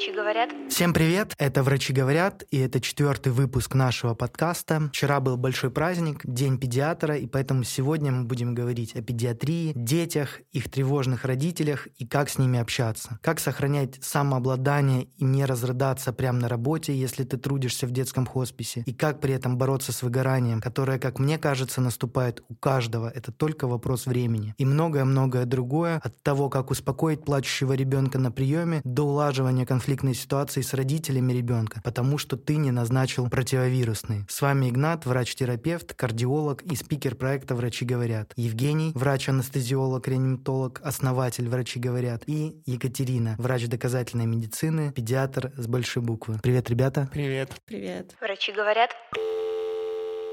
Врачи говорят. Всем привет, это «Врачи говорят», и это четвертый выпуск нашего подкаста. Вчера был большой праздник, День педиатра, и поэтому сегодня мы будем говорить о педиатрии, детях, их тревожных родителях и как с ними общаться. Как сохранять самообладание и не разрыдаться прямо на работе, если ты трудишься в детском хосписе, и как при этом бороться с выгоранием, которое, как мне кажется, наступает у каждого. Это только вопрос времени. И многое-многое другое, от того, как успокоить плачущего ребенка на приеме, до улаживания конфликтной ситуации с родителями ребенка, потому что ты не назначил противовирусный. С вами Игнат, врач-терапевт, кардиолог и спикер проекта «Врачи говорят». Евгений, врач-анестезиолог, реаниматолог, основатель «Врачи говорят». И Екатерина, врач доказательной медицины, педиатр с большой буквы. Привет, ребята. Привет. Привет. Врачи говорят.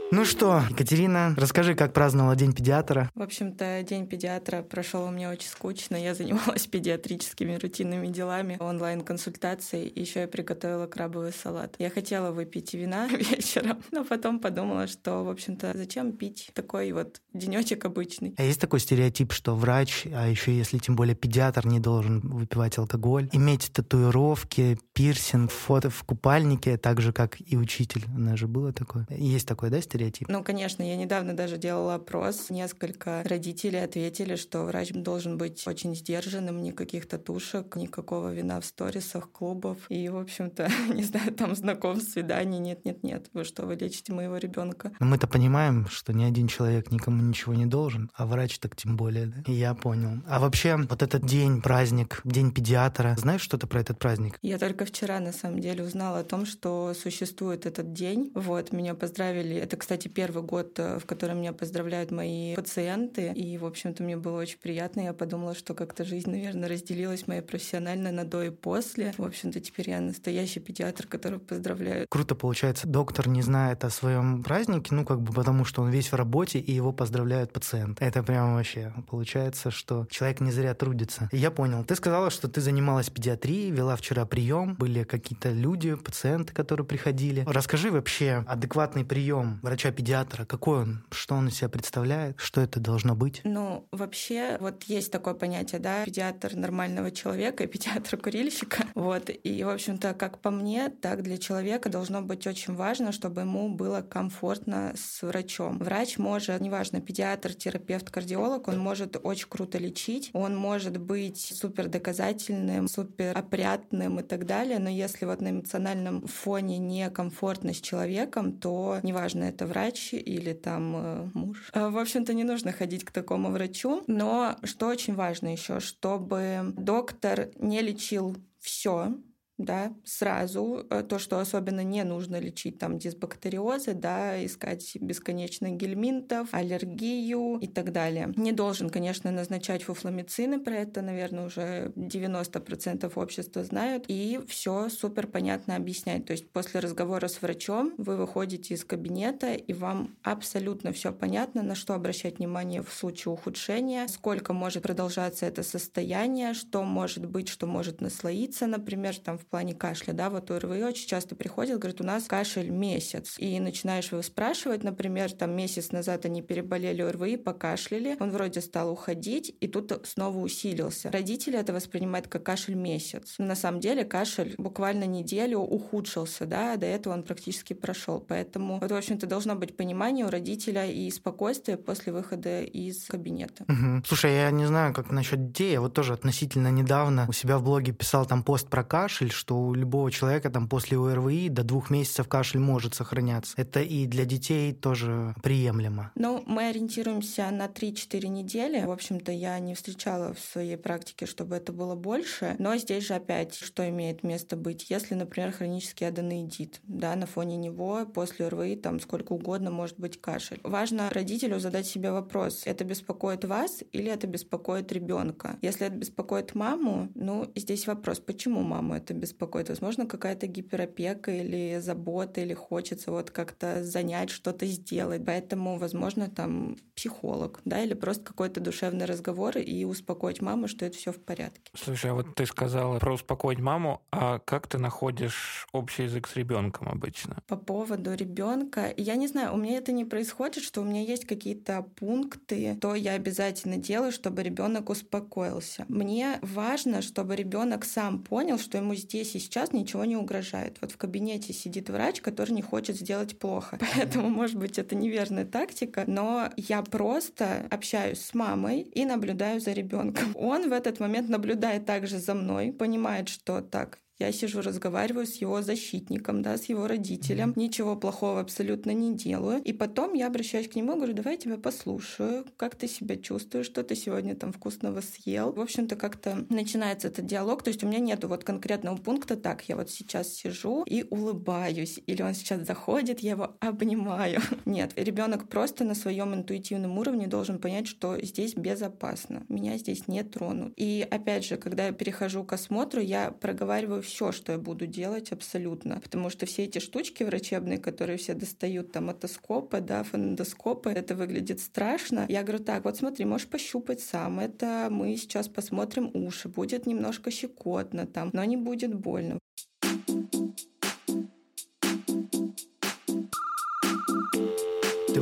Ну что, Екатерина, расскажи, как праздновала День педиатра. В общем-то, День педиатра прошел у меня очень скучно. Я занималась педиатрическими рутинными делами, онлайн-консультацией, еще я приготовила крабовый салат. Я хотела выпить вина вечером, но потом подумала, что, в общем-то, зачем пить такой вот денечек обычный. А есть такой стереотип, что врач, а еще если тем более педиатр не должен выпивать алкоголь, иметь татуировки, пирсинг, фото в купальнике, так же, как и учитель. У нас же было такое. Есть такой, да, стереотип? Ну, конечно, я недавно даже делала опрос. Несколько родителей ответили, что врач должен быть очень сдержанным, никаких татушек, никакого вина в сторисах, клубов. И, в общем-то, не знаю, там знакомств, свиданий, нет-нет-нет. Вы что, вы лечите моего ребенка? Но мы-то понимаем, что ни один человек никому ничего не должен, а врач так тем более, да? И я понял. А вообще, вот этот день, праздник, день педиатра, знаешь что-то про этот праздник? Я только вчера, на самом деле, узнала о том, что существует этот день. Вот, меня поздравили. Это, кстати, первый год, э, в котором меня поздравляют мои пациенты. И, в общем-то, мне было очень приятно. Я подумала, что как-то жизнь, наверное, разделилась моя профессиональная на до и после. В общем-то, теперь я настоящий педиатр, который поздравляю. Круто получается, доктор не знает о своем празднике, ну, как бы потому, что он весь в работе, и его поздравляют пациенты. Это прямо вообще получается, что человек не зря трудится. Я понял. Ты сказала, что ты занималась педиатрией, вела вчера прием, были какие-то люди, пациенты, которые приходили. Расскажи вообще адекватный прием врача-педиатра, какой он, что он из себя представляет, что это должно быть? Ну, вообще, вот есть такое понятие, да, педиатр нормального человека и педиатр курильщика. Вот. И, в общем-то, как по мне, так для человека должно быть очень важно, чтобы ему было комфортно с врачом. Врач может, неважно, педиатр, терапевт, кардиолог, он может очень круто лечить, он может быть супер доказательным, супер опрятным и так далее, но если вот на эмоциональном фоне некомфортно с человеком, то неважно, это врач или там э, муж. Э, В общем-то, не нужно ходить к такому врачу, но что очень важно еще, чтобы доктор не лечил все, да, сразу э, то, что особенно не нужно лечить, там, дисбактериозы, да, искать бесконечно гельминтов, аллергию и так далее. Не должен, конечно, назначать фуфломицины, про это, наверное, уже 90% общества знают, и все супер понятно объяснять. То есть после разговора с врачом вы выходите из кабинета, и вам абсолютно все понятно, на что обращать внимание в случае ухудшения, сколько может продолжаться это состояние, что может быть, что может наслоиться, например, там в плане кашля, да, вот ОРВИ очень часто приходят, говорят, у нас кашель месяц, и начинаешь его спрашивать, например, там месяц назад они переболели ОРВИ, покашляли, он вроде стал уходить, и тут снова усилился. Родители это воспринимают как кашель месяц. Но на самом деле кашель буквально неделю ухудшился, да, до этого он практически прошел. Поэтому вот, в общем-то, должно быть понимание у родителя и спокойствие после выхода из кабинета. Угу. Слушай, я не знаю, как насчет детей. Я вот тоже относительно недавно у себя в блоге писал там пост про кашель, что у любого человека там после ОРВИ до двух месяцев кашель может сохраняться. Это и для детей тоже приемлемо. Ну, мы ориентируемся на 3-4 недели. В общем-то, я не встречала в своей практике, чтобы это было больше. Но здесь же опять, что имеет место быть? Если, например, хронический аденоидит, да, на фоне него после ОРВИ там сколько угодно может быть кашель. Важно родителю задать себе вопрос, это беспокоит вас или это беспокоит ребенка? Если это беспокоит маму, ну, здесь вопрос, почему маму это беспокоит? Беспокоит. Возможно, какая-то гиперопека или забота, или хочется вот как-то занять, что-то сделать. Поэтому, возможно, там психолог, да, или просто какой-то душевный разговор и успокоить маму, что это все в порядке. Слушай, а вот ты сказала про успокоить маму, а как ты находишь общий язык с ребенком обычно? По поводу ребенка, я не знаю, у меня это не происходит, что у меня есть какие-то пункты, то я обязательно делаю, чтобы ребенок успокоился. Мне важно, чтобы ребенок сам понял, что ему здесь здесь и сейчас ничего не угрожает. Вот в кабинете сидит врач, который не хочет сделать плохо. Поэтому, может быть, это неверная тактика, но я просто общаюсь с мамой и наблюдаю за ребенком. Он в этот момент наблюдает также за мной, понимает, что так, я сижу, разговариваю с его защитником, да, с его родителем. Ничего плохого абсолютно не делаю. И потом я обращаюсь к нему и говорю, давай я тебя послушаю, как ты себя чувствуешь, что ты сегодня там вкусного съел. В общем-то, как-то начинается этот диалог. То есть у меня нету вот конкретного пункта, так, я вот сейчас сижу и улыбаюсь. Или он сейчас заходит, я его обнимаю. Нет, ребенок просто на своем интуитивном уровне должен понять, что здесь безопасно. Меня здесь не тронут. И опять же, когда я перехожу к осмотру, я проговариваю все, что я буду делать абсолютно. Потому что все эти штучки врачебные, которые все достают, там, отоскопы, да, фонендоскопы, это выглядит страшно. Я говорю, так, вот смотри, можешь пощупать сам. Это мы сейчас посмотрим уши. Будет немножко щекотно там, но не будет больно.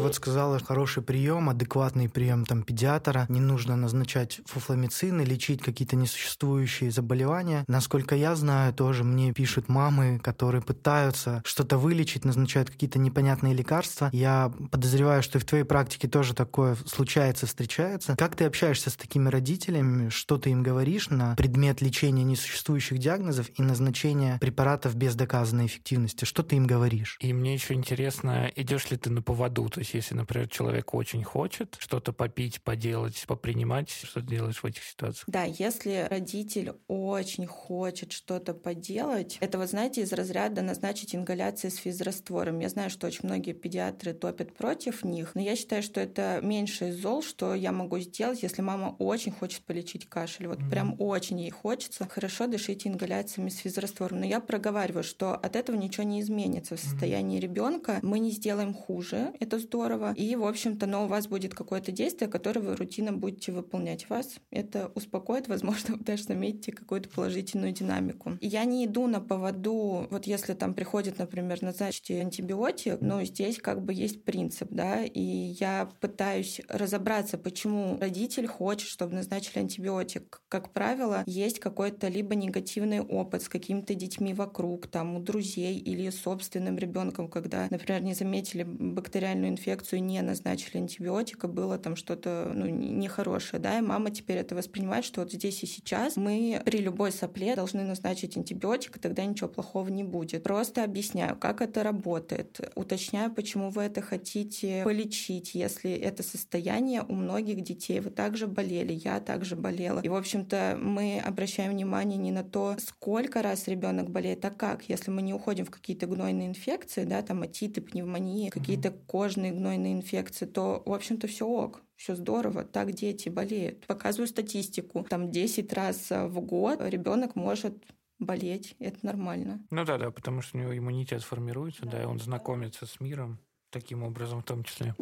Вот сказала, хороший прием, адекватный прием там педиатра. Не нужно назначать фуфламицины, лечить какие-то несуществующие заболевания. Насколько я знаю, тоже мне пишут мамы, которые пытаются что-то вылечить, назначают какие-то непонятные лекарства. Я подозреваю, что и в твоей практике тоже такое случается, встречается. Как ты общаешься с такими родителями? Что ты им говоришь на предмет лечения несуществующих диагнозов и назначения препаратов без доказанной эффективности? Что ты им говоришь? И мне еще интересно, идешь ли ты на поводу? То есть, если, например, человек очень хочет что-то попить, поделать, попринимать, что ты делаешь в этих ситуациях? Да, если родитель очень хочет что-то поделать, это, вот знаете, из разряда назначить ингаляции с физраствором. Я знаю, что очень многие педиатры топят против них, но я считаю, что это меньше из зол, что я могу сделать, если мама очень хочет полечить кашель. Вот mm-hmm. прям очень ей хочется. Хорошо дышите ингаляциями с физраствором. Но я проговариваю, что от этого ничего не изменится в состоянии mm-hmm. ребенка. Мы не сделаем хуже. Это здорово здорово. И, в общем-то, но у вас будет какое-то действие, которое вы рутинно будете выполнять. Вас это успокоит, возможно, вы даже заметите какую-то положительную динамику. Я не иду на поводу, вот если там приходит, например, назначить антибиотик, но здесь как бы есть принцип, да, и я пытаюсь разобраться, почему родитель хочет, чтобы назначили антибиотик. Как правило, есть какой-то либо негативный опыт с какими-то детьми вокруг, там, у друзей или собственным ребенком, когда, например, не заметили бактериальную инфекцию, инфекцию не назначили антибиотика, было там что-то ну, нехорошее, да, и мама теперь это воспринимает, что вот здесь и сейчас мы при любой сопле должны назначить антибиотик, и тогда ничего плохого не будет. Просто объясняю, как это работает, уточняю, почему вы это хотите полечить, если это состояние у многих детей. Вы также болели, я также болела. И, в общем-то, мы обращаем внимание не на то, сколько раз ребенок болеет, а как. Если мы не уходим в какие-то гнойные инфекции, да, там отиты, пневмонии, какие-то кожные гнойные инфекции, то, в общем-то, все ок все здорово, так дети болеют. Показываю статистику. Там 10 раз в год ребенок может болеть. Это нормально. Ну да, да, потому что у него иммунитет формируется, да, да и он знакомится с миром таким образом в том числе.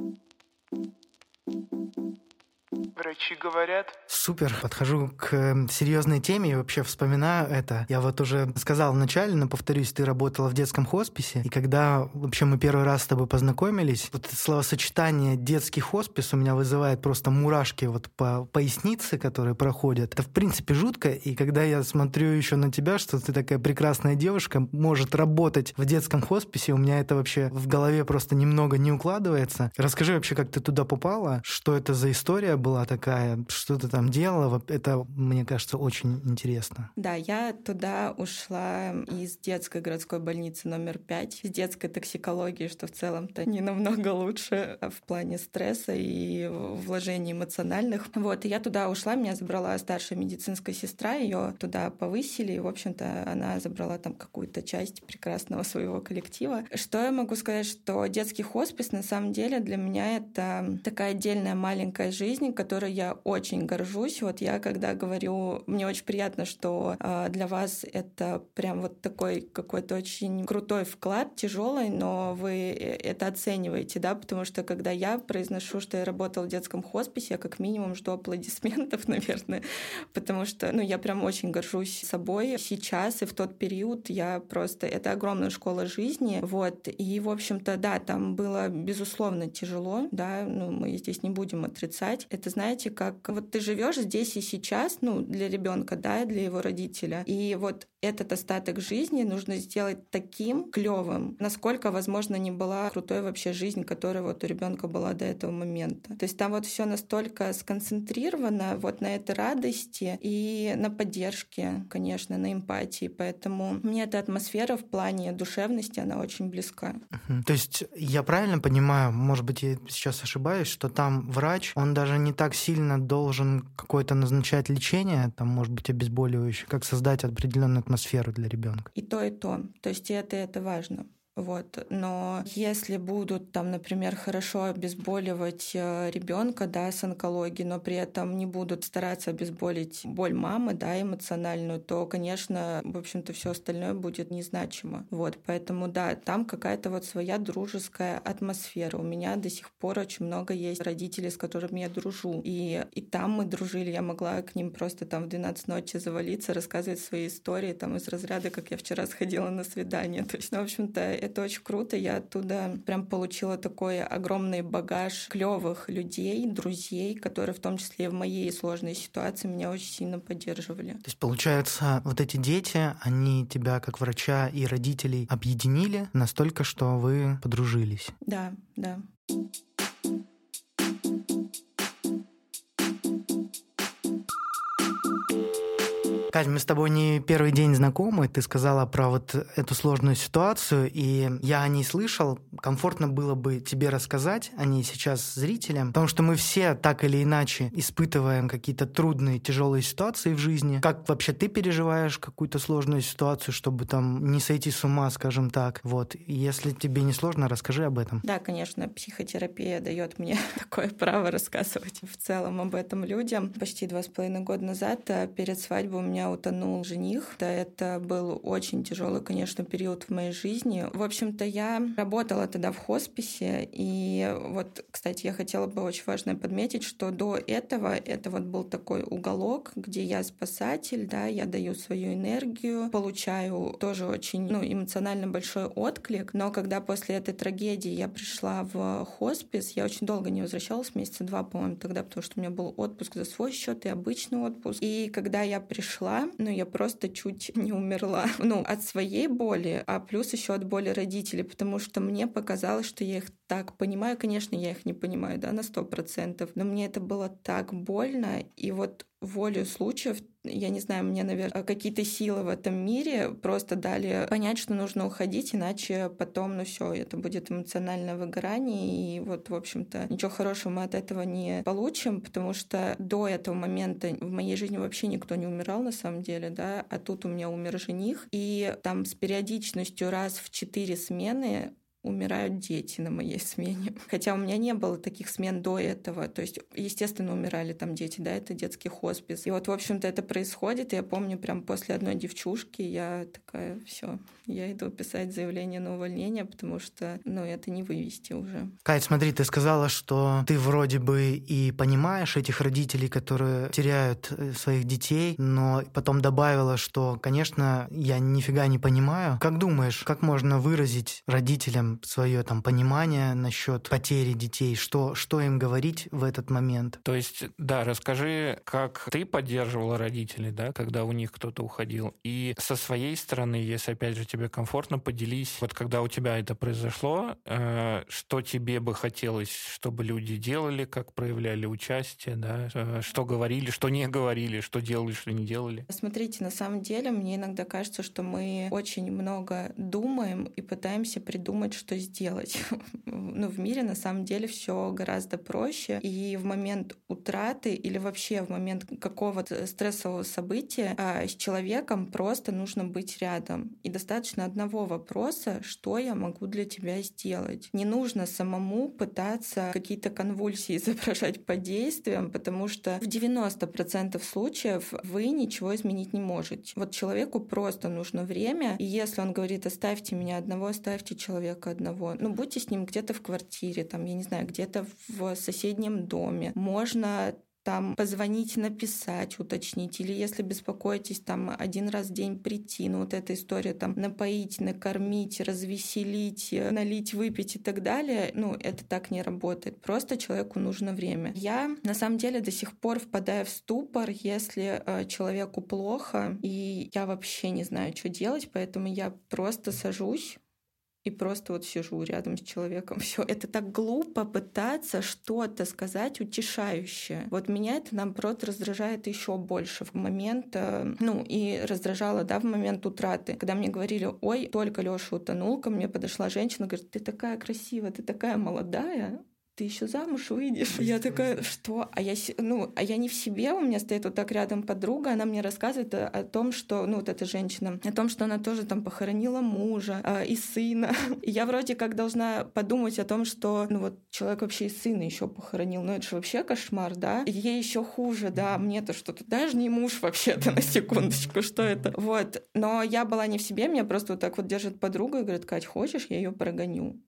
Врачи говорят. Супер. Подхожу к эм, серьезной теме и вообще вспоминаю это. Я вот уже сказал вначале, но повторюсь, ты работала в детском хосписе, и когда вообще мы первый раз с тобой познакомились, вот это словосочетание детский хоспис у меня вызывает просто мурашки вот по пояснице, которые проходят. Это в принципе жутко, и когда я смотрю еще на тебя, что ты такая прекрасная девушка, может работать в детском хосписе, у меня это вообще в голове просто немного не укладывается. Расскажи вообще, как ты туда попала, что это за история была такая, что ты там делала, это, мне кажется, очень интересно. Да, я туда ушла из детской городской больницы номер пять, с детской токсикологии, что в целом-то не намного лучше в плане стресса и вложений эмоциональных. Вот, и я туда ушла, меня забрала старшая медицинская сестра, ее туда повысили, и, в общем-то, она забрала там какую-то часть прекрасного своего коллектива. Что я могу сказать, что детский хоспис на самом деле для меня это такая отдельная маленькая жизнь, которой я очень горжусь. Вот я когда говорю, мне очень приятно, что э, для вас это прям вот такой какой-то очень крутой вклад, тяжелый, но вы э, это оцениваете, да, потому что когда я произношу, что я работала в детском хосписе, я как минимум жду аплодисментов, наверное, потому что, ну, я прям очень горжусь собой. Сейчас и в тот период я просто, это огромная школа жизни, вот, и, в общем-то, да, там было, безусловно, тяжело, да, ну, мы здесь не будем отрицать, это, знаете, как вот ты живешь здесь и сейчас, ну, для ребенка, да, для его родителя. И вот этот остаток жизни нужно сделать таким клевым, насколько, возможно, не была крутой вообще жизнь, которая вот у ребенка была до этого момента. То есть там вот все настолько сконцентрировано вот на этой радости и на поддержке, конечно, на эмпатии. Поэтому мне эта атмосфера в плане душевности, она очень близка. То есть я правильно понимаю, может быть, я сейчас ошибаюсь, что там врач, он даже не так сильно должен какое-то назначать лечение, там, может быть, обезболивающее, как создать определенную атмосферу для ребенка. И то, и то. То есть это, это важно. Вот. Но если будут там, например, хорошо обезболивать э, ребенка, да, с онкологией, но при этом не будут стараться обезболить боль мамы, да, эмоциональную, то, конечно, в общем-то, все остальное будет незначимо. Вот. Поэтому, да, там какая-то вот своя дружеская атмосфера. У меня до сих пор очень много есть родителей, с которыми я дружу. И, и там мы дружили, я могла к ним просто там в 12 ночи завалиться, рассказывать свои истории там из разряда, как я вчера сходила на свидание. То есть, ну, в общем-то, это очень круто. Я оттуда прям получила такой огромный багаж клевых людей, друзей, которые в том числе и в моей сложной ситуации меня очень сильно поддерживали. То есть, получается, вот эти дети, они тебя как врача и родителей объединили настолько, что вы подружились. Да, да. Кать, мы с тобой не первый день знакомы. Ты сказала про вот эту сложную ситуацию, и я о ней слышал. Комфортно было бы тебе рассказать о ней сейчас зрителям, потому что мы все так или иначе испытываем какие-то трудные, тяжелые ситуации в жизни. Как вообще ты переживаешь какую-то сложную ситуацию, чтобы там не сойти с ума, скажем так? Вот. Если тебе не сложно, расскажи об этом. Да, конечно, психотерапия дает мне такое право рассказывать в целом об этом людям. Почти два с половиной года назад э, перед свадьбой у меня меня утонул жених. Да, это был очень тяжелый, конечно, период в моей жизни. В общем-то, я работала тогда в хосписе, и вот, кстати, я хотела бы очень важно подметить, что до этого это вот был такой уголок, где я спасатель, да, я даю свою энергию, получаю тоже очень, ну, эмоционально большой отклик, но когда после этой трагедии я пришла в хоспис, я очень долго не возвращалась, месяца два, по-моему, тогда, потому что у меня был отпуск за свой счет и обычный отпуск. И когда я пришла умерла, но я просто чуть не умерла. Ну, от своей боли, а плюс еще от боли родителей, потому что мне показалось, что я их так понимаю. Конечно, я их не понимаю, да, на сто процентов, но мне это было так больно, и вот волю случаев, я не знаю, мне, наверное, какие-то силы в этом мире просто дали понять, что нужно уходить, иначе потом, ну все, это будет эмоциональное выгорание, и вот, в общем-то, ничего хорошего мы от этого не получим, потому что до этого момента в моей жизни вообще никто не умирал на самом деле, да, а тут у меня умер жених, и там с периодичностью раз в четыре смены умирают дети на моей смене. Хотя у меня не было таких смен до этого. То есть, естественно, умирали там дети, да, это детский хоспис. И вот, в общем-то, это происходит. И я помню, прям после одной девчушки я такая, все, я иду писать заявление на увольнение, потому что, ну, это не вывести уже. Кать, смотри, ты сказала, что ты вроде бы и понимаешь этих родителей, которые теряют э, своих детей, но потом добавила, что, конечно, я нифига не понимаю. Как думаешь, как можно выразить родителям свое там понимание насчет потери детей, что, что им говорить в этот момент. То есть, да, расскажи, как ты поддерживала родителей, да, когда у них кто-то уходил. И со своей стороны, если опять же тебе комфортно, поделись, вот когда у тебя это произошло, э, что тебе бы хотелось, чтобы люди делали, как проявляли участие, да, э, что говорили, что не говорили, что делали, что не делали. Смотрите, на самом деле, мне иногда кажется, что мы очень много думаем и пытаемся придумать, что сделать. ну, в мире на самом деле все гораздо проще. И в момент утраты или вообще в момент какого-то стрессового события а, с человеком просто нужно быть рядом. И достаточно одного вопроса, что я могу для тебя сделать. Не нужно самому пытаться какие-то конвульсии изображать по действиям, потому что в 90% случаев вы ничего изменить не можете. Вот человеку просто нужно время, и если он говорит, оставьте меня одного, оставьте человека одного. Ну, будьте с ним где-то в квартире, там, я не знаю, где-то в соседнем доме. Можно там позвонить, написать, уточнить, или если беспокоитесь, там один раз в день прийти, ну вот эта история там напоить, накормить, развеселить, налить, выпить и так далее, ну это так не работает. Просто человеку нужно время. Я на самом деле до сих пор впадаю в ступор, если э, человеку плохо, и я вообще не знаю, что делать, поэтому я просто сажусь и просто вот сижу рядом с человеком. Все, это так глупо пытаться что-то сказать утешающее. Вот меня это, наоборот, раздражает еще больше в момент, э, ну, и раздражало, да, в момент утраты, когда мне говорили, ой, только Леша утонул, ко мне подошла женщина, говорит, ты такая красивая, ты такая молодая, ты еще замуж выйдешь. Я такая, что? А я, ну, а я не в себе, у меня стоит вот так рядом подруга, она мне рассказывает о, о том, что, ну, вот эта женщина, о том, что она тоже там похоронила мужа э, и сына. И я вроде как должна подумать о том, что, ну, вот человек вообще и сына еще похоронил, ну, это же вообще кошмар, да? И ей еще хуже, да, мне-то что-то, даже не муж вообще-то, на секундочку, что это? Вот. Но я была не в себе, меня просто вот так вот держит подруга и говорит, Кать, хочешь, я ее прогоню?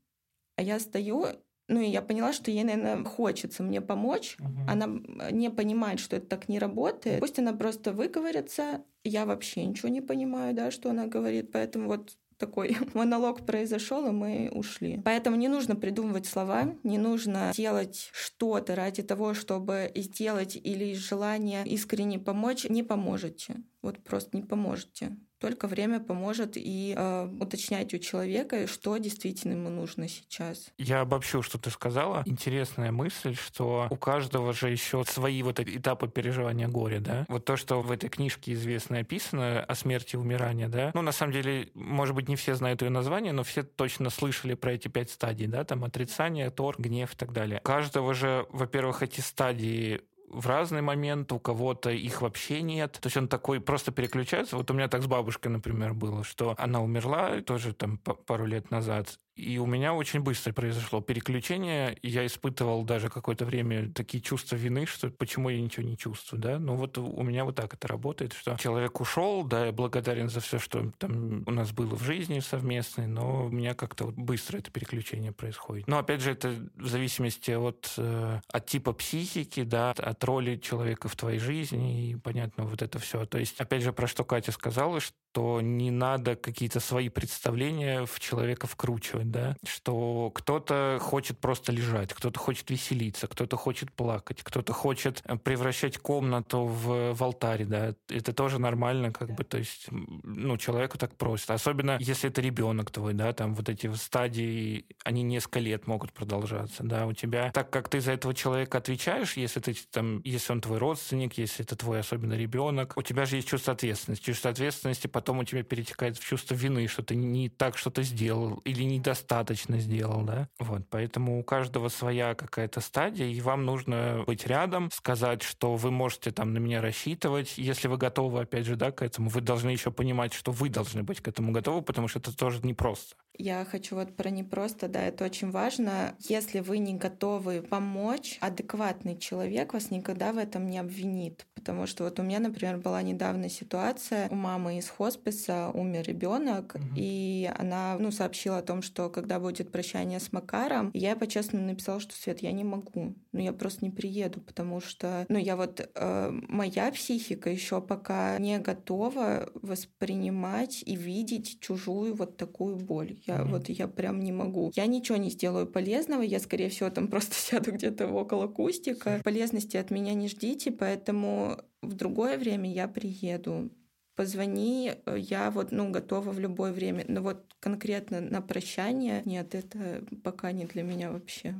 А я стою ну, и я поняла, что ей, наверное, хочется мне помочь. Угу. Она не понимает, что это так не работает. Пусть она просто выговорится. Я вообще ничего не понимаю, да, что она говорит. Поэтому вот такой монолог произошел, и мы ушли. Поэтому не нужно придумывать слова, не нужно делать что-то ради того, чтобы сделать или из желания искренне помочь. Не поможете. Вот просто не поможете. Только время поможет и э, уточнять у человека, что действительно ему нужно сейчас. Я обобщу, что ты сказала. Интересная мысль, что у каждого же еще свои вот этапы переживания горя, да? Вот то, что в этой книжке известно описано о смерти и умирании, да? Ну, на самом деле, может быть, не все знают ее название, но все точно слышали про эти пять стадий, да? Там отрицание, торг, гнев и так далее. У каждого же, во-первых, эти стадии в разный момент, у кого-то их вообще нет. То есть он такой просто переключается. Вот у меня так с бабушкой, например, было, что она умерла тоже там пару лет назад, и у меня очень быстро произошло переключение. Я испытывал даже какое-то время такие чувства вины, что почему я ничего не чувствую, да. Ну вот у меня вот так это работает, что человек ушел, да, я благодарен за все, что там у нас было в жизни совместной, но у меня как-то вот быстро это переключение происходит. Но опять же, это в зависимости от, э, от типа психики, да, от роли человека в твоей жизни, и понятно, вот это все. То есть, опять же, про что Катя сказала, что не надо какие-то свои представления в человека вкручивать да, что кто-то хочет просто лежать, кто-то хочет веселиться, кто-то хочет плакать, кто-то хочет э, превращать комнату в, в алтарь, да, это тоже нормально, как бы, то есть, ну, человеку так просит, особенно если это ребенок твой, да, там вот эти стадии, они несколько лет могут продолжаться, да, у тебя, так как ты за этого человека отвечаешь, если ты там, если он твой родственник, если это твой особенно ребенок, у тебя же есть чувство ответственности, чувство ответственности потом у тебя перетекает в чувство вины, что ты не так что-то сделал или не достаточно сделал, да. Вот, поэтому у каждого своя какая-то стадия, и вам нужно быть рядом, сказать, что вы можете там на меня рассчитывать. Если вы готовы, опять же, да, к этому, вы должны еще понимать, что вы должны быть к этому готовы, потому что это тоже непросто. Я хочу вот про непросто, да, это очень важно. Если вы не готовы помочь, адекватный человек вас никогда в этом не обвинит. Потому что вот у меня, например, была недавно ситуация, у мамы из хосписа умер ребенок, угу. и она, ну, сообщила о том, что когда будет прощание с Макаром, я по-честному написала, что Свет, я не могу, ну, я просто не приеду, потому что, ну, я вот, э, моя психика еще пока не готова воспринимать и видеть чужую вот такую боль. Я mm-hmm. вот я прям не могу. Я ничего не сделаю полезного, я, скорее всего, там просто сяду где-то около кустика. Полезности от меня не ждите, поэтому в другое время я приеду позвони, я вот, ну, готова в любое время. Но вот конкретно на прощание, нет, это пока не для меня вообще.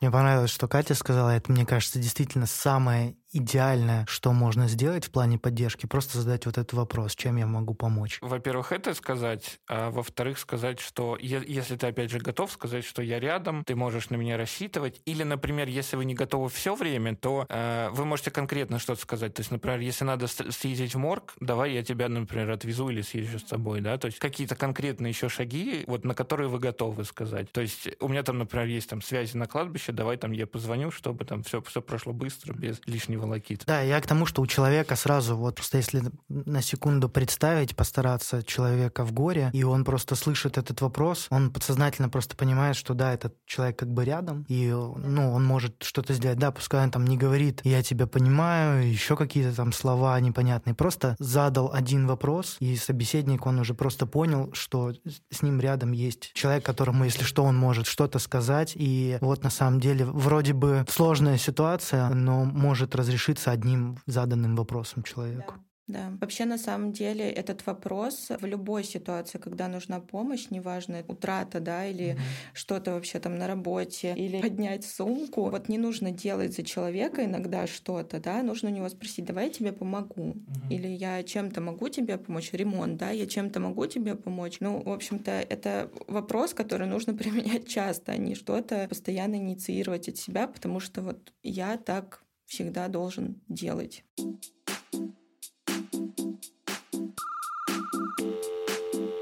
Мне понравилось, что Катя сказала, это, мне кажется, действительно самое идеальное, что можно сделать в плане поддержки, просто задать вот этот вопрос, чем я могу помочь. Во-первых, это сказать, а во-вторых, сказать, что если ты, опять же, готов сказать, что я рядом, ты можешь на меня рассчитывать, или, например, если вы не готовы все время, то э, вы можете конкретно что-то сказать. То есть, например, если надо съездить в морг, давай я тебя, например, отвезу или съезжу с тобой, да, то есть какие-то конкретные еще шаги, вот на которые вы готовы сказать. То есть у меня там, например, есть там связи на кладбище, давай там я позвоню, чтобы там все, все прошло быстро, без лишнего волокит. Да, я к тому, что у человека сразу, вот просто если на секунду представить, постараться человека в горе, и он просто слышит этот вопрос, он подсознательно просто понимает, что да, этот человек как бы рядом, и ну, он может что-то сделать. Да, пускай он там не говорит «я тебя понимаю», еще какие-то там слова непонятные. Просто задал один вопрос, и собеседник, он уже просто понял, что с ним рядом есть человек, которому, если что, он может что-то сказать. И вот на самом деле вроде бы сложная ситуация, но может разрешиться одним заданным вопросом человеку. Да. Да, вообще на самом деле этот вопрос в любой ситуации, когда нужна помощь, неважно, утрата, да, или mm-hmm. что-то вообще там на работе, или поднять сумку, вот не нужно делать за человека иногда что-то, да, нужно у него спросить, давай я тебе помогу, mm-hmm. или я чем-то могу тебе помочь, ремонт, да, я чем-то могу тебе помочь. Ну, в общем-то, это вопрос, который нужно применять часто, а не что-то постоянно инициировать от себя, потому что вот я так всегда должен делать.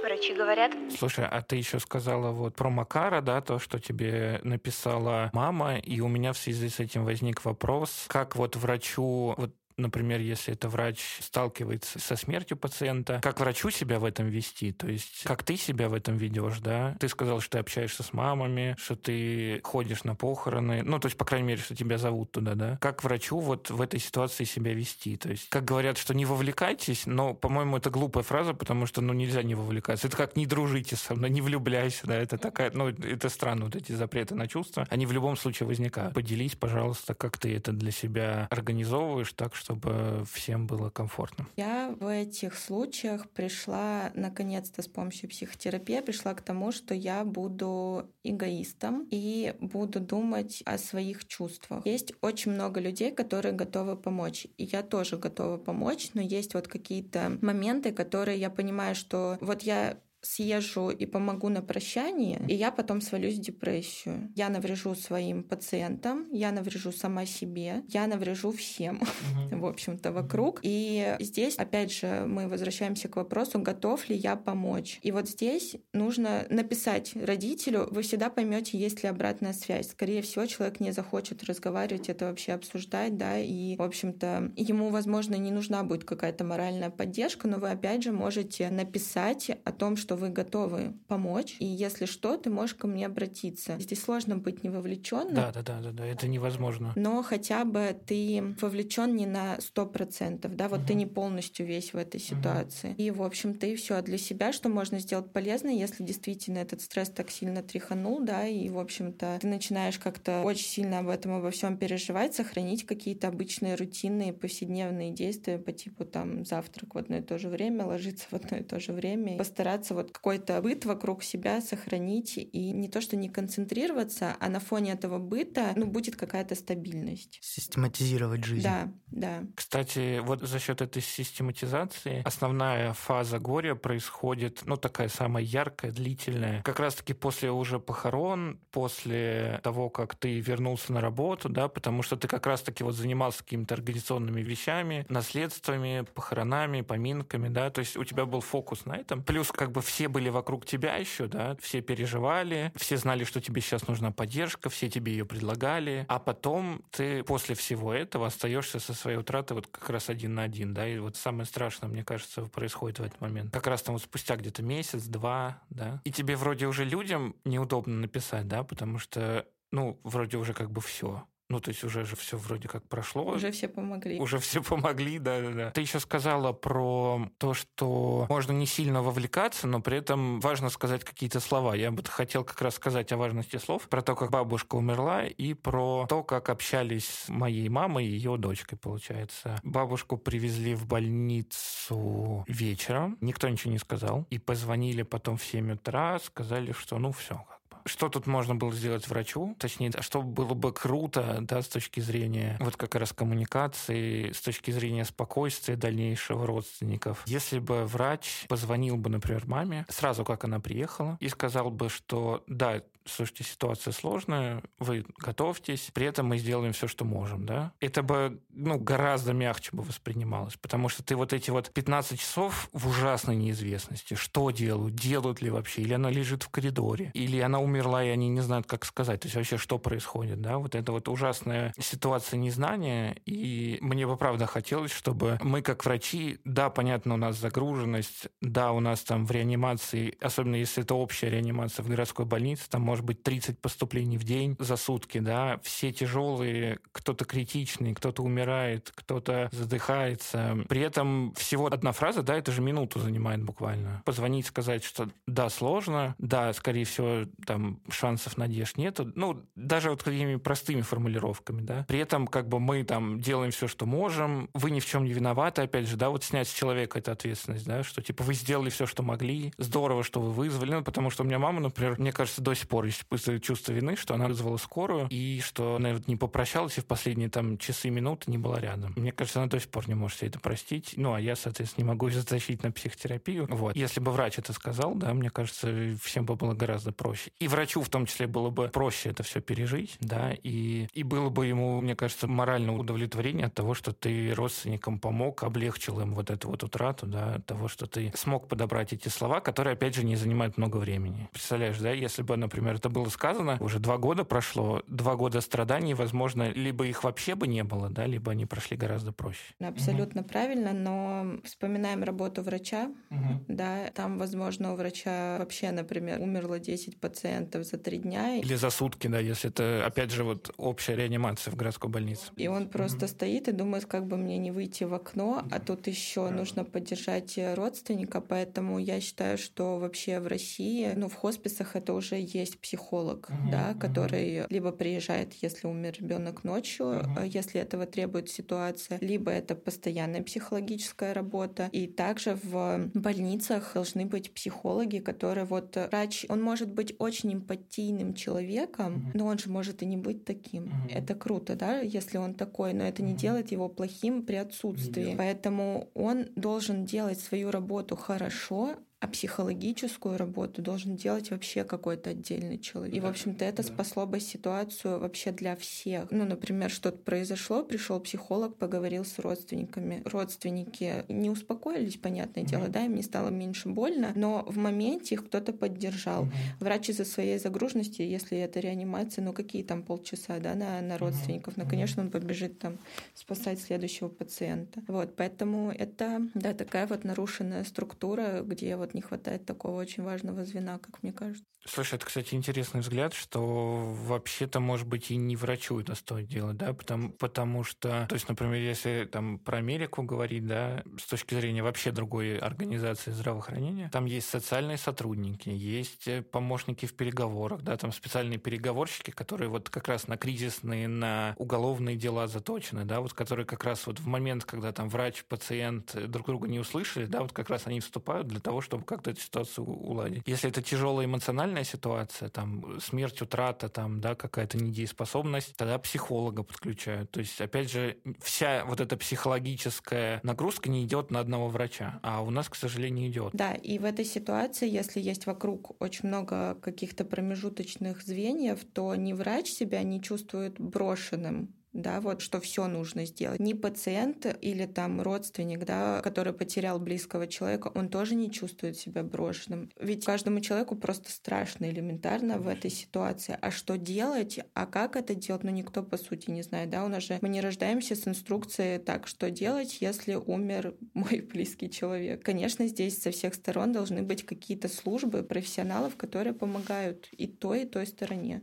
врачи говорят. Слушай, а ты еще сказала вот про Макара, да, то, что тебе написала мама, и у меня в связи с этим возник вопрос, как вот врачу, вот Например, если это врач сталкивается со смертью пациента, как врачу себя в этом вести? То есть, как ты себя в этом ведешь, да? Ты сказал, что ты общаешься с мамами, что ты ходишь на похороны, ну, то есть, по крайней мере, что тебя зовут туда, да? Как врачу вот в этой ситуации себя вести? То есть, как говорят, что не вовлекайтесь, но, по-моему, это глупая фраза, потому что, ну, нельзя не вовлекаться. Это как не дружите со мной, не влюбляйся, да? Это такая, ну, это странно, вот эти запреты на чувства, они в любом случае возникают. Поделись, пожалуйста, как ты это для себя организовываешь так, что чтобы всем было комфортно. Я в этих случаях пришла, наконец-то, с помощью психотерапии, пришла к тому, что я буду эгоистом и буду думать о своих чувствах. Есть очень много людей, которые готовы помочь. И я тоже готова помочь, но есть вот какие-то моменты, которые я понимаю, что вот я съезжу и помогу на прощании, и я потом свалюсь в депрессию. Я наврежу своим пациентам, я наврежу сама себе, я наврежу всем, в общем-то, вокруг. И здесь, опять же, мы возвращаемся к вопросу, готов ли я помочь. И вот здесь нужно написать родителю, вы всегда поймете, есть ли обратная связь. Скорее всего, человек не захочет разговаривать, это вообще обсуждать, да, и, в общем-то, ему, возможно, не нужна будет какая-то моральная поддержка, но вы, опять же, можете написать о том, что вы готовы помочь, и если что, ты можешь ко мне обратиться. Здесь сложно быть не вовлеченным. Да, да, да, да, да, это невозможно. Но хотя бы ты вовлечен не на сто процентов, да, вот угу. ты не полностью весь в этой ситуации. Угу. И, в общем-то, и все. Для себя что можно сделать полезно, если действительно этот стресс так сильно тряханул, да, и, в общем-то, ты начинаешь как-то очень сильно об этом, обо всем переживать, сохранить какие-то обычные рутинные повседневные действия по типу там завтрак в одно и то же время, ложиться в одно и то же время, постараться вот вот какой-то быт вокруг себя сохранить и не то, что не концентрироваться, а на фоне этого быта, ну, будет какая-то стабильность. Систематизировать жизнь. Да, да. Кстати, вот за счет этой систематизации основная фаза горя происходит, ну, такая самая яркая, длительная, как раз-таки после уже похорон, после того, как ты вернулся на работу, да, потому что ты как раз-таки вот занимался какими-то организационными вещами, наследствами, похоронами, поминками, да, то есть у тебя был фокус на этом. Плюс как бы все все были вокруг тебя еще, да, все переживали, все знали, что тебе сейчас нужна поддержка, все тебе ее предлагали, а потом ты после всего этого остаешься со своей утратой вот как раз один на один, да, и вот самое страшное, мне кажется, происходит в этот момент. Как раз там вот спустя где-то месяц, два, да, и тебе вроде уже людям неудобно написать, да, потому что ну, вроде уже как бы все. Ну, то есть уже же все вроде как прошло. Уже все помогли. Уже все помогли, да, да, да. Ты еще сказала про то, что можно не сильно вовлекаться, но при этом важно сказать какие-то слова. Я бы хотел как раз сказать о важности слов, про то, как бабушка умерла, и про то, как общались с моей мамой и ее дочкой, получается. Бабушку привезли в больницу вечером, никто ничего не сказал, и позвонили потом в 7 утра, сказали, что ну все, что тут можно было сделать врачу? Точнее, что было бы круто, да, с точки зрения вот как раз коммуникации, с точки зрения спокойствия дальнейшего родственников. Если бы врач позвонил бы, например, маме, сразу как она приехала, и сказал бы, что да, слушайте, ситуация сложная, вы готовьтесь, при этом мы сделаем все, что можем, да? Это бы, ну, гораздо мягче бы воспринималось, потому что ты вот эти вот 15 часов в ужасной неизвестности, что делают, делают ли вообще, или она лежит в коридоре, или она умирает умерла, и они не знают, как сказать. То есть вообще, что происходит, да? Вот это вот ужасная ситуация незнания. И мне бы, правда, хотелось, чтобы мы, как врачи, да, понятно, у нас загруженность, да, у нас там в реанимации, особенно если это общая реанимация в городской больнице, там может быть 30 поступлений в день за сутки, да, все тяжелые, кто-то критичный, кто-то умирает, кто-то задыхается. При этом всего одна фраза, да, это же минуту занимает буквально. Позвонить, сказать, что да, сложно, да, скорее всего, там шансов надежд нету. Ну, даже вот какими простыми формулировками, да. При этом как бы мы там делаем все, что можем, вы ни в чем не виноваты, опять же, да, вот снять с человека эту ответственность, да, что типа вы сделали все, что могли, здорово, что вы вызвали, ну, потому что у меня мама, например, мне кажется, до сих пор испытывает чувство вины, что она вызвала скорую, и что она не попрощалась и в последние там часы, минуты не была рядом. Мне кажется, она до сих пор не может себе это простить. Ну, а я, соответственно, не могу затащить на психотерапию. Вот. Если бы врач это сказал, да, мне кажется, всем бы было гораздо проще. И врачу в том числе было бы проще это все пережить, да, и, и было бы ему, мне кажется, моральное удовлетворение от того, что ты родственникам помог, облегчил им вот эту вот утрату, да, от того, что ты смог подобрать эти слова, которые, опять же, не занимают много времени. Представляешь, да, если бы, например, это было сказано, уже два года прошло, два года страданий, возможно, либо их вообще бы не было, да, либо они прошли гораздо проще. Абсолютно угу. правильно, но вспоминаем работу врача, угу. да, там, возможно, у врача вообще, например, умерло 10 пациентов за три дня. Или за сутки, да, если это, опять же, вот общая реанимация в городской больнице. И он просто угу. стоит и думает, как бы мне не выйти в окно, а тут еще нужно поддержать родственника, поэтому я считаю, что вообще в России, ну, в хосписах это уже есть психолог, угу, да, который угу. либо приезжает, если умер ребенок ночью, угу. если этого требует ситуация, либо это постоянная психологическая работа. И также в больницах должны быть психологи, которые вот врач, он может быть очень эмпатийным человеком, но он же может и не быть таким. Это круто, да, если он такой, но это не делает его плохим при отсутствии. Поэтому он должен делать свою работу хорошо, а психологическую работу должен делать вообще какой-то отдельный человек. И, в общем-то, это да. спасло бы ситуацию вообще для всех. Ну, например, что-то произошло, пришел психолог, поговорил с родственниками. Родственники не успокоились, понятное угу. дело, да, им не стало меньше больно, но в моменте их кто-то поддержал. Угу. Врач из-за своей загруженности, если это реанимация, ну какие там полчаса, да, на, на родственников, угу. ну, конечно, он побежит там спасать следующего пациента. Вот, поэтому это, да, такая вот нарушенная структура, где вот вот не хватает такого очень важного звена, как мне кажется. Слушай, это, кстати, интересный взгляд, что вообще-то, может быть, и не врачу это стоит делать, да, потому, потому что, то есть, например, если там про Америку говорить, да, с точки зрения вообще другой организации здравоохранения, там есть социальные сотрудники, есть э, помощники в переговорах, да, там специальные переговорщики, которые вот как раз на кризисные, на уголовные дела заточены, да, вот которые как раз вот в момент, когда там врач, пациент друг друга не услышали, да, вот как раз они вступают для того, чтобы чтобы как-то эту ситуацию уладить. Если это тяжелая эмоциональная ситуация, там, смерть, утрата, там, да, какая-то недееспособность, тогда психолога подключают. То есть, опять же, вся вот эта психологическая нагрузка не идет на одного врача, а у нас, к сожалению, идет. Да, и в этой ситуации, если есть вокруг очень много каких-то промежуточных звеньев, то ни врач себя не чувствует брошенным да, вот что все нужно сделать. Не пациент или там родственник, да, который потерял близкого человека, он тоже не чувствует себя брошенным. Ведь каждому человеку просто страшно элементарно в этой ситуации. А что делать, а как это делать, ну никто по сути не знает, да, у нас же мы не рождаемся с инструкцией так, что делать, если умер мой близкий человек. Конечно, здесь со всех сторон должны быть какие-то службы профессионалов, которые помогают и той, и той стороне.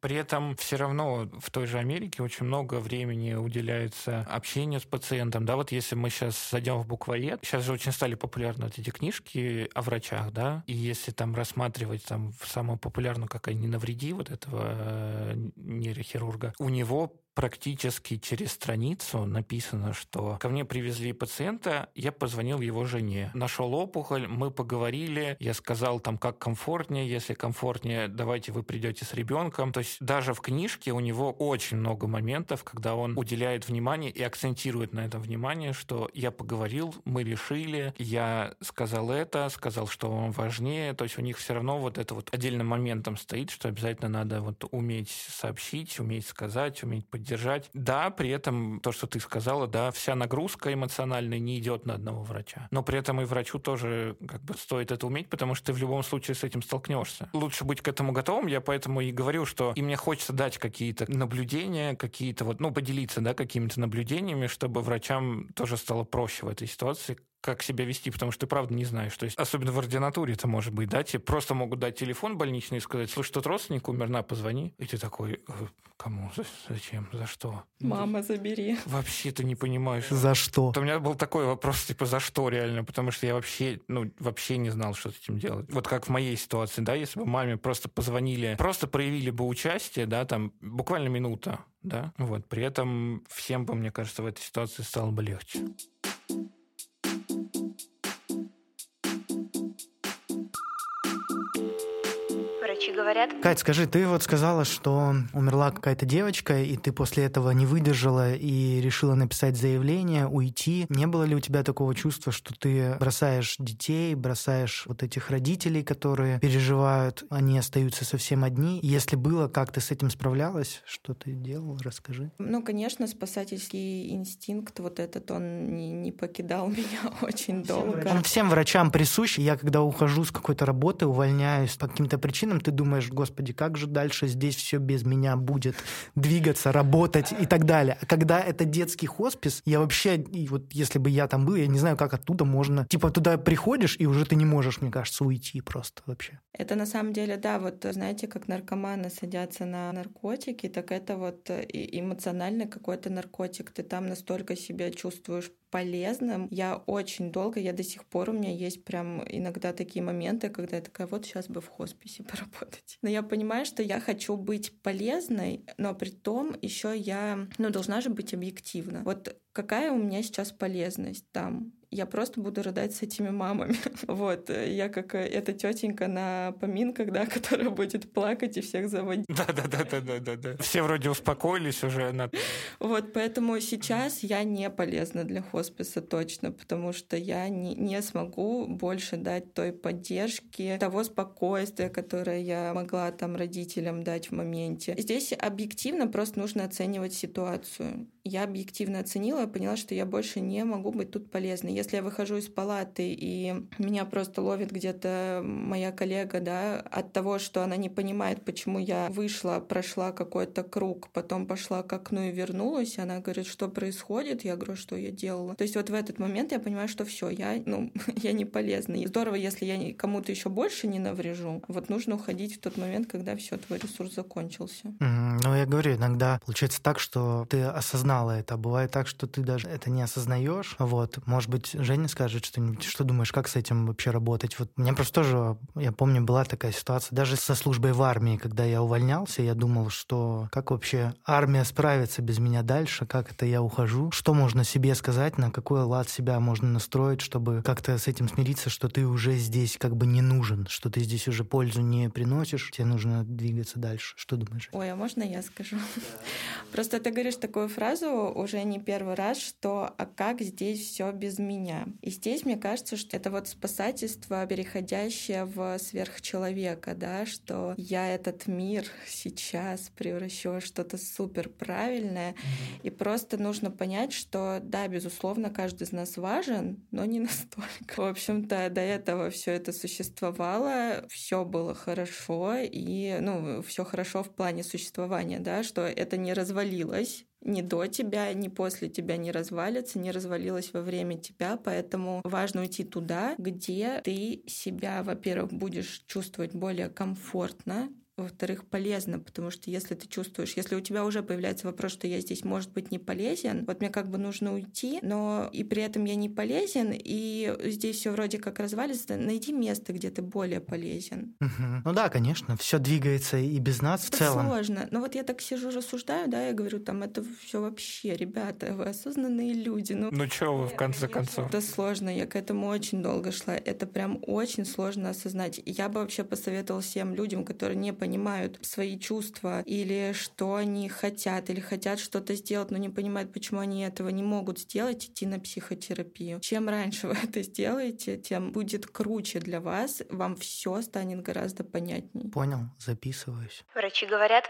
При этом все равно в той же Америке очень много много времени уделяется общению с пациентом. Да, вот если мы сейчас зайдем в буквоед, сейчас же очень стали популярны вот эти книжки о врачах, да, и если там рассматривать там самую популярную, какая «Не навреди» вот этого э, нейрохирурга, у него практически через страницу написано, что ко мне привезли пациента, я позвонил его жене, нашел опухоль, мы поговорили, я сказал там, как комфортнее, если комфортнее, давайте вы придете с ребенком. То есть даже в книжке у него очень много моментов, когда он уделяет внимание и акцентирует на этом внимание, что я поговорил, мы решили, я сказал это, сказал, что вам важнее. То есть у них все равно вот это вот отдельным моментом стоит, что обязательно надо вот уметь сообщить, уметь сказать, уметь поделиться поддержать. Да, при этом то, что ты сказала, да, вся нагрузка эмоциональная не идет на одного врача. Но при этом и врачу тоже как бы стоит это уметь, потому что ты в любом случае с этим столкнешься. Лучше быть к этому готовым. Я поэтому и говорю, что и мне хочется дать какие-то наблюдения, какие-то вот, ну, поделиться, да, какими-то наблюдениями, чтобы врачам тоже стало проще в этой ситуации, как себя вести, потому что ты правда не знаешь. То есть, особенно в ординатуре это может быть, да, тебе просто могут дать телефон больничный и сказать, слушай, тот родственник умер, на, позвони. И ты такой, «Э, кому, зачем, за что? Мама, забери. Вообще ты не понимаешь. За что? Вот у меня был такой вопрос, типа, за что реально? Потому что я вообще, ну, вообще не знал, что с этим делать. Вот как в моей ситуации, да, если бы маме просто позвонили, просто проявили бы участие, да, там, буквально минута, да, вот, при этом всем бы, мне кажется, в этой ситуации стало бы легче. Говорят. Кать, скажи, ты вот сказала, что умерла какая-то девочка, и ты после этого не выдержала и решила написать заявление, уйти. Не было ли у тебя такого чувства, что ты бросаешь детей, бросаешь вот этих родителей, которые переживают, они остаются совсем одни? Если было, как ты с этим справлялась? Что ты делала? Расскажи. Ну, конечно, спасательский инстинкт вот этот, он не, не покидал меня очень долго. Он всем врачам присущ. Я когда ухожу с какой-то работы, увольняюсь по каким-то причинам, ты думаешь, господи, как же дальше здесь все без меня будет двигаться, работать и так далее. А когда это детский хоспис, я вообще, и вот если бы я там был, я не знаю, как оттуда можно... Типа туда приходишь, и уже ты не можешь, мне кажется, уйти просто вообще. Это на самом деле, да, вот знаете, как наркоманы садятся на наркотики, так это вот эмоциональный какой-то наркотик. Ты там настолько себя чувствуешь полезным. Я очень долго, я до сих пор, у меня есть прям иногда такие моменты, когда я такая, вот сейчас бы в хосписе поработать. Но я понимаю, что я хочу быть полезной, но при том еще я, ну, должна же быть объективна. Вот какая у меня сейчас полезность там? я просто буду рыдать с этими мамами. Вот, я как эта тетенька на поминках, да, которая будет плакать и всех заводить. Да-да-да-да-да-да. Все вроде успокоились уже. На... Вот, поэтому сейчас я не полезна для хосписа точно, потому что я не, не смогу больше дать той поддержки, того спокойствия, которое я могла там родителям дать в моменте. Здесь объективно просто нужно оценивать ситуацию. Я объективно оценила и поняла, что я больше не могу быть тут полезной если я выхожу из палаты и меня просто ловит где-то моя коллега, да, от того, что она не понимает, почему я вышла, прошла какой-то круг, потом пошла к окну и вернулась, она говорит, что происходит, я говорю, что я делала. То есть вот в этот момент я понимаю, что все, я, ну, я не полезна. И здорово, если я кому-то еще больше не наврежу. Вот нужно уходить в тот момент, когда все, твой ресурс закончился. Mm, ну, я говорю, иногда получается так, что ты осознала это. А бывает так, что ты даже это не осознаешь. Вот, может быть, Женя скажет что-нибудь. Что думаешь, как с этим вообще работать? Вот меня просто тоже, я помню, была такая ситуация, даже со службой в армии, когда я увольнялся, я думал, что как вообще армия справится без меня дальше, как это я ухожу, что можно себе сказать, на какой лад себя можно настроить, чтобы как-то с этим смириться, что ты уже здесь как бы не нужен, что ты здесь уже пользу не приносишь, тебе нужно двигаться дальше. Что думаешь? Ой, а можно я скажу? Просто ты говоришь такую фразу уже не первый раз, что «а как здесь все без меня?» меня. И здесь мне кажется, что это вот спасательство, переходящее в сверхчеловека, да, что я этот мир сейчас превращу в что-то супер правильное, mm-hmm. и просто нужно понять, что да, безусловно, каждый из нас важен, но не настолько. В общем-то, до этого все это существовало, все было хорошо, и ну, все хорошо в плане существования, да, что это не развалилось, ни до тебя, ни после тебя не развалится, не развалилось во время тебя, поэтому важно уйти туда, где ты себя, во-первых, будешь чувствовать более комфортно, во-вторых, полезно, потому что если ты чувствуешь, если у тебя уже появляется вопрос, что я здесь, может быть, не полезен, вот мне как бы нужно уйти, но и при этом я не полезен, и здесь все вроде как развалится, найди место, где ты более полезен. Угу. Ну да, конечно, все двигается и без нас это в целом. сложно. Но вот я так сижу, рассуждаю, да, я говорю, там это все вообще, ребята, вы осознанные люди. Ну, ну что вы, в конце концов? Это сложно, я к этому очень долго шла. Это прям очень сложно осознать. Я бы вообще посоветовала всем людям, которые не понимают свои чувства или что они хотят, или хотят что-то сделать, но не понимают, почему они этого не могут сделать, идти на психотерапию. Чем раньше вы это сделаете, тем будет круче для вас, вам все станет гораздо понятнее. Понял, записываюсь. Врачи говорят.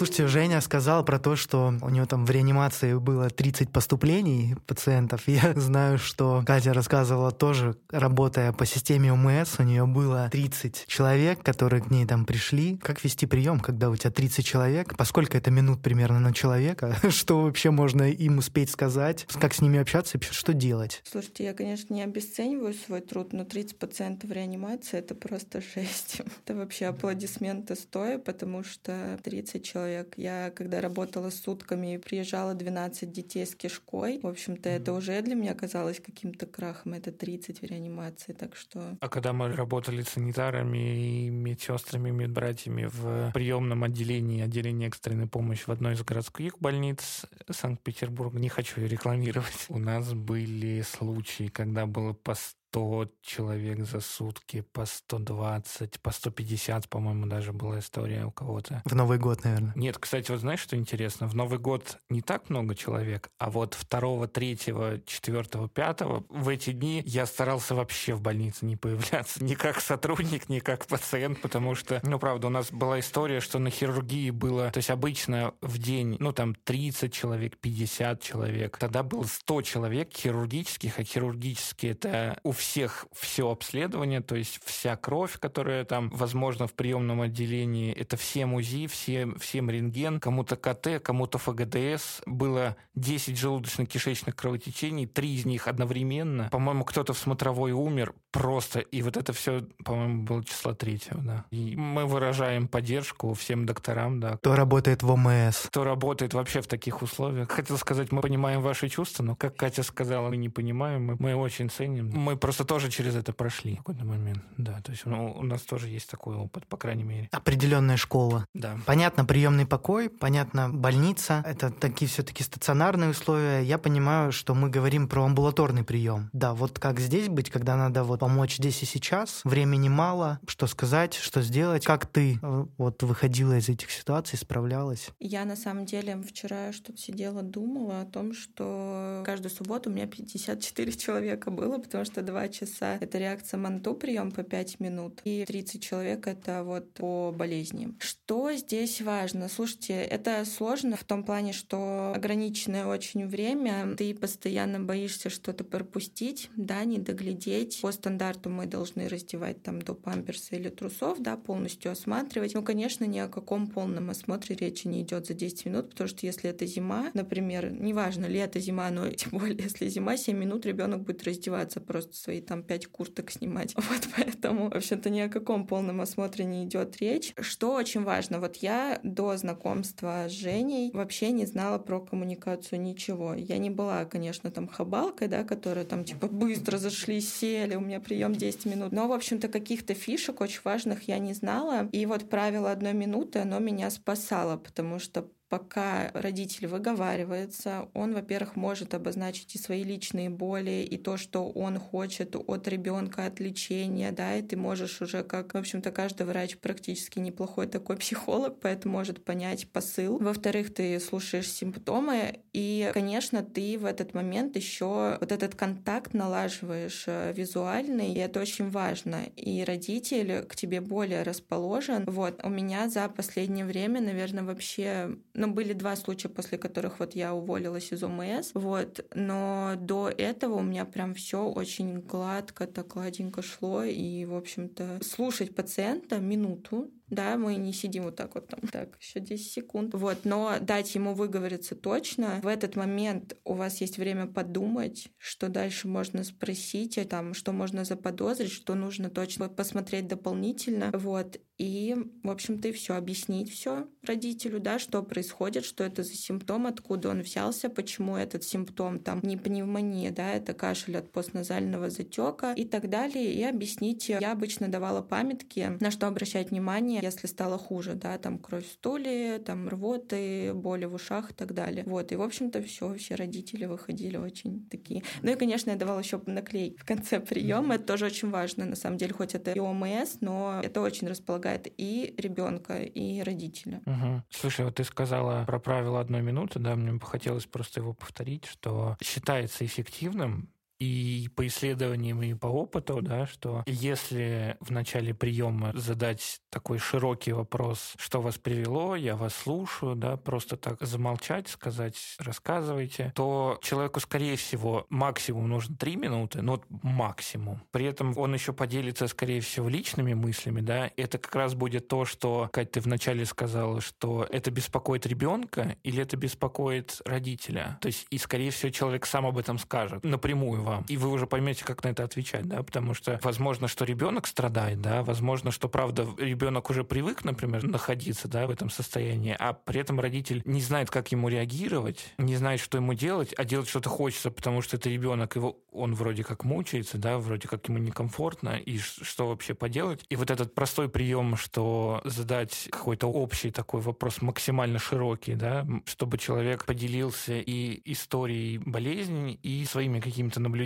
Слушайте, Женя сказал про то, что у него там в реанимации было 30 поступлений пациентов. Я знаю, что Катя рассказывала тоже, работая по системе УМС, у нее было 30 человек, которые к ней там пришли. Как вести прием, когда у тебя 30 человек? Поскольку это минут примерно на человека? Что вообще можно им успеть сказать? Как с ними общаться? Что делать? Слушайте, я, конечно, не обесцениваю свой труд, но 30 пациентов в реанимации — это просто жесть. Это вообще аплодисменты стоя, потому что 30 человек человек. Я когда работала сутками и приезжала 12 детей с кишкой, в общем-то, mm-hmm. это уже для меня казалось каким-то крахом. Это 30 в реанимации, так что... А когда мы работали санитарами и медсестрами, медбратьями в приемном отделении, отделении экстренной помощи в одной из городских больниц Санкт-Петербурга, не хочу рекламировать, у нас были случаи, когда было по 100 человек за сутки, по 120, по 150, по-моему, даже была история у кого-то. В Новый год, наверное. Нет, кстати, вот знаешь, что интересно? В Новый год не так много человек, а вот 2, 3, 4, 5 в эти дни я старался вообще в больнице не появляться ни как сотрудник, ни как пациент, потому что, ну, правда, у нас была история, что на хирургии было, то есть обычно в день, ну, там 30 человек, 50 человек. Тогда было 100 человек хирургических, а хирургические это у всех все обследование, то есть вся кровь, которая там, возможно, в приемном отделении, это все УЗИ, все, всем рентген, кому-то КТ, кому-то ФГДС. Было 10 желудочно-кишечных кровотечений, три из них одновременно. По-моему, кто-то в смотровой умер просто. И вот это все, по-моему, было числа третьего, да. И мы выражаем поддержку всем докторам, да. Кто работает в ОМС. Кто работает вообще в таких условиях. Хотел сказать, мы понимаем ваши чувства, но, как Катя сказала, мы не понимаем, мы, мы очень ценим. Мы просто просто тоже через это прошли в какой-то момент. Да, то есть ну, у нас тоже есть такой опыт, по крайней мере. Определенная школа. Да. Понятно, приемный покой, понятно, больница. Это такие все-таки стационарные условия. Я понимаю, что мы говорим про амбулаторный прием. Да, вот как здесь быть, когда надо вот помочь здесь и сейчас. Времени мало. Что сказать, что сделать. Как ты э, вот выходила из этих ситуаций, справлялась? Я на самом деле вчера что-то сидела, думала о том, что каждую субботу у меня 54 человека было, потому что два часа — это реакция манту, прием по 5 минут, и 30 человек — это вот по болезни. Что здесь важно? Слушайте, это сложно в том плане, что ограниченное очень время, ты постоянно боишься что-то пропустить, да, не доглядеть. По стандарту мы должны раздевать там до памперса или трусов, да, полностью осматривать. Ну, конечно, ни о каком полном осмотре речи не идет за 10 минут, потому что если это зима, например, неважно, лето, зима, но тем более, если зима, 7 минут ребенок будет раздеваться просто свои там пять курток снимать. Вот поэтому, в общем-то, ни о каком полном осмотре не идет речь. Что очень важно, вот я до знакомства с Женей вообще не знала про коммуникацию ничего. Я не была, конечно, там хабалкой, да, которая там типа быстро зашли, сели, у меня прием 10 минут. Но, в общем-то, каких-то фишек очень важных я не знала. И вот правило одной минуты, оно меня спасало, потому что пока родитель выговаривается, он, во-первых, может обозначить и свои личные боли, и то, что он хочет от ребенка, от лечения, да, и ты можешь уже, как, в общем-то, каждый врач практически неплохой такой психолог, поэтому может понять посыл. Во-вторых, ты слушаешь симптомы, и, конечно, ты в этот момент еще вот этот контакт налаживаешь э, визуальный, и это очень важно. И родитель к тебе более расположен. Вот, у меня за последнее время, наверное, вообще ну, были два случая, после которых вот я уволилась из ОМС, вот, но до этого у меня прям все очень гладко, так гладенько шло, и, в общем-то, слушать пациента минуту, да, мы не сидим вот так вот там, так, еще 10 секунд, вот, но дать ему выговориться точно, в этот момент у вас есть время подумать, что дальше можно спросить, а там, что можно заподозрить, что нужно точно посмотреть дополнительно, вот, и, в общем-то, и все, объяснить все родителю, да, что происходит, что это за симптом, откуда он взялся, почему этот симптом там не пневмония, да, это кашель от постназального затека и так далее, и объяснить. Я обычно давала памятки, на что обращать внимание, если стало хуже, да, там кровь в стуле, там рвоты, боли в ушах и так далее. Вот, и, в общем-то, все, все родители выходили очень такие. Ну и, конечно, я давала еще наклей в конце приема, это тоже очень важно, на самом деле, хоть это и ОМС, но это очень располагает и ребенка, и родителя. Угу. Слушай, вот ты сказала про правило одной минуты, да, мне бы хотелось просто его повторить, что считается эффективным и по исследованиям, и по опыту, да, что если в начале приема задать такой широкий вопрос, что вас привело, я вас слушаю, да, просто так замолчать, сказать, рассказывайте, то человеку, скорее всего, максимум нужно три минуты, ну, вот максимум. При этом он еще поделится, скорее всего, личными мыслями, да, это как раз будет то, что, Кать, ты вначале сказала, что это беспокоит ребенка или это беспокоит родителя. То есть, и, скорее всего, человек сам об этом скажет напрямую вам. И вы уже поймете, как на это отвечать, да, потому что, возможно, что ребенок страдает, да, возможно, что, правда, ребенок уже привык, например, находиться, да, в этом состоянии, а при этом родитель не знает, как ему реагировать, не знает, что ему делать, а делать что-то хочется, потому что это ребенок, его он вроде как мучается, да, вроде как ему некомфортно, и что вообще поделать. И вот этот простой прием, что задать какой-то общий такой вопрос максимально широкий, да, чтобы человек поделился и историей болезни, и своими какими-то наблюдениями,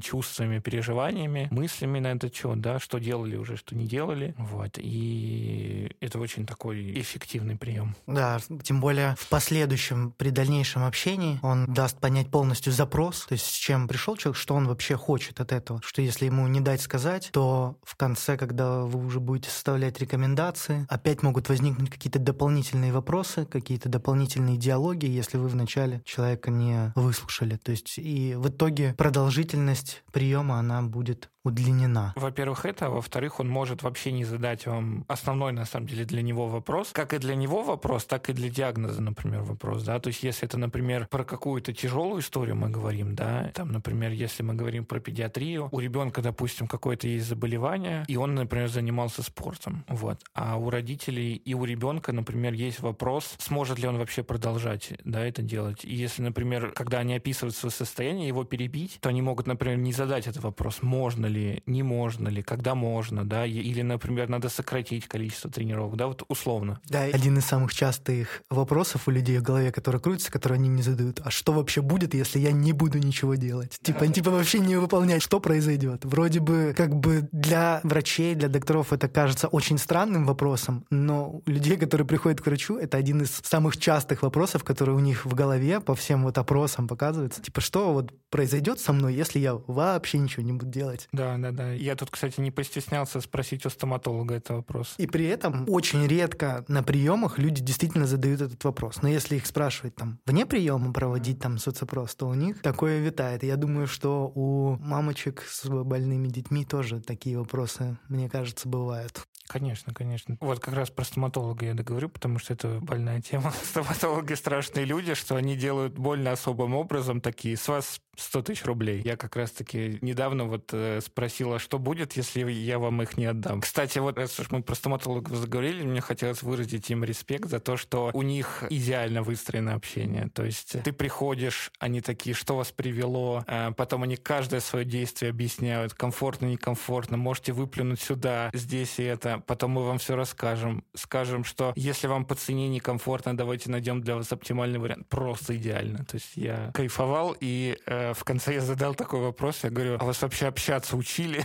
чувствами, переживаниями, мыслями на этот счет, да, что делали уже, что не делали. Вот. И это очень такой эффективный прием. Да, тем более в последующем, при дальнейшем общении он даст понять полностью запрос, то есть с чем пришел человек, что он вообще хочет от этого. Что если ему не дать сказать, то в конце, когда вы уже будете составлять рекомендации, опять могут возникнуть какие-то дополнительные вопросы, какие-то дополнительные диалоги, если вы вначале человека не выслушали. То есть и в итоге продолжительность приема, она будет удлинена. Во-первых, это, а во-вторых, он может вообще не задать вам основной, на самом деле, для него вопрос. Как и для него вопрос, так и для диагноза, например, вопрос, да. То есть, если это, например, про какую-то тяжелую историю мы говорим, да, там, например, если мы говорим про педиатрию, у ребенка, допустим, какое-то есть заболевание, и он, например, занимался спортом, вот. А у родителей и у ребенка, например, есть вопрос, сможет ли он вообще продолжать, да, это делать. И если, например, когда они описывают свое состояние, его перебить, то они могут, например, не задать этот вопрос, можно ли, не можно ли, когда можно, да, или, например, надо сократить количество тренировок, да, вот условно. Да, один из самых частых вопросов у людей в голове, которые крутятся, которые они не задают, а что вообще будет, если я не буду ничего делать? Типа, типа вообще не выполнять, что произойдет? Вроде бы, как бы для врачей, для докторов это кажется очень странным вопросом, но у людей, которые приходят к врачу, это один из самых частых вопросов, которые у них в голове по всем вот опросам показываются. Типа, что вот произойдет со мной, если я вообще ничего не буду делать? Да, да, да. Я тут, кстати, не постеснялся спросить у стоматолога этот вопрос. И при этом очень редко на приемах люди действительно задают этот вопрос. Но если их спрашивать там вне приема проводить там соцопрос, то у них такое витает. Я думаю, что у мамочек с больными детьми тоже такие вопросы, мне кажется, бывают. Конечно, конечно. Вот как раз про стоматолога я договорю, потому что это больная тема. Стоматологи страшные люди, что они делают больно особым образом такие. С вас 100 тысяч рублей. Я как раз-таки недавно вот э, спросила, что будет, если я вам их не отдам. Кстати, вот раз уж мы про стоматологов заговорили, мне хотелось выразить им респект за то, что у них идеально выстроено общение. То есть ты приходишь, они такие, что вас привело, а потом они каждое свое действие объясняют, комфортно, некомфортно, можете выплюнуть сюда, здесь и это, потом мы вам все расскажем. Скажем, что если вам по цене некомфортно, давайте найдем для вас оптимальный вариант. Просто идеально. То есть я кайфовал и э, в конце я задал такой вопрос, я говорю, а вас вообще общаться учили?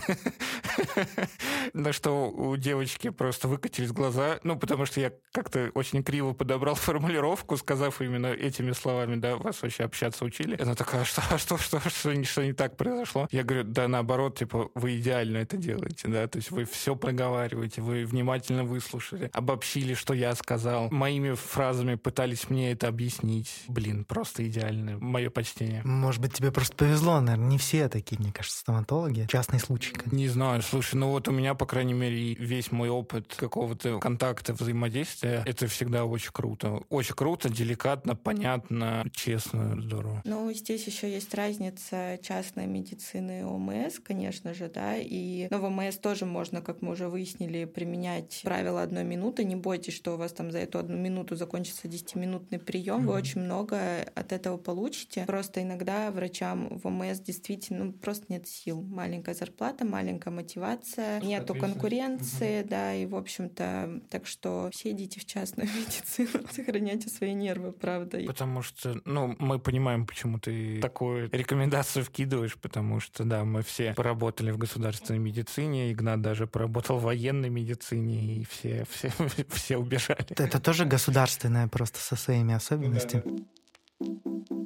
На что у девочки просто выкатились глаза, ну, потому что я как-то очень криво подобрал формулировку, сказав именно этими словами, да, вас вообще общаться учили. Она такая, что, а что, что, что, что не так произошло? Я говорю, да, наоборот, типа, вы идеально это делаете, да, то есть вы все проговариваете, вы внимательно выслушали, обобщили, что я сказал, моими фразами пытались мне это объяснить. Блин, просто идеально. Мое почтение. Может быть, тебе просто повезло, наверное. Не все такие, мне кажется, стоматологи. Частный случай. Не знаю. Слушай, ну вот у меня, по крайней мере, весь мой опыт какого-то контакта, взаимодействия, это всегда очень круто. Очень круто, деликатно, понятно, честно, здорово. Ну, здесь еще есть разница частной медицины и ОМС, конечно же, да, и но в ОМС тоже можно, как мы уже выяснили, применять правила одной минуты. Не бойтесь, что у вас там за эту одну минуту закончится 10-минутный прием. Mm-hmm. Вы очень много от этого получите. Просто иногда врачам врачам в ОМС действительно ну, просто нет сил. Маленькая зарплата, маленькая мотивация, нету конкуренции, угу. да, и, в общем-то, так что все идите в частную медицину, сохраняйте свои нервы, правда. Потому что, ну, мы понимаем, почему ты такую рекомендацию вкидываешь, потому что, да, мы все поработали в государственной медицине, Игнат даже поработал в военной медицине, и все, все, все убежали. Это тоже государственное просто со своими особенностями. Да, да.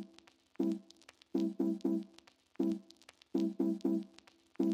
Thank you.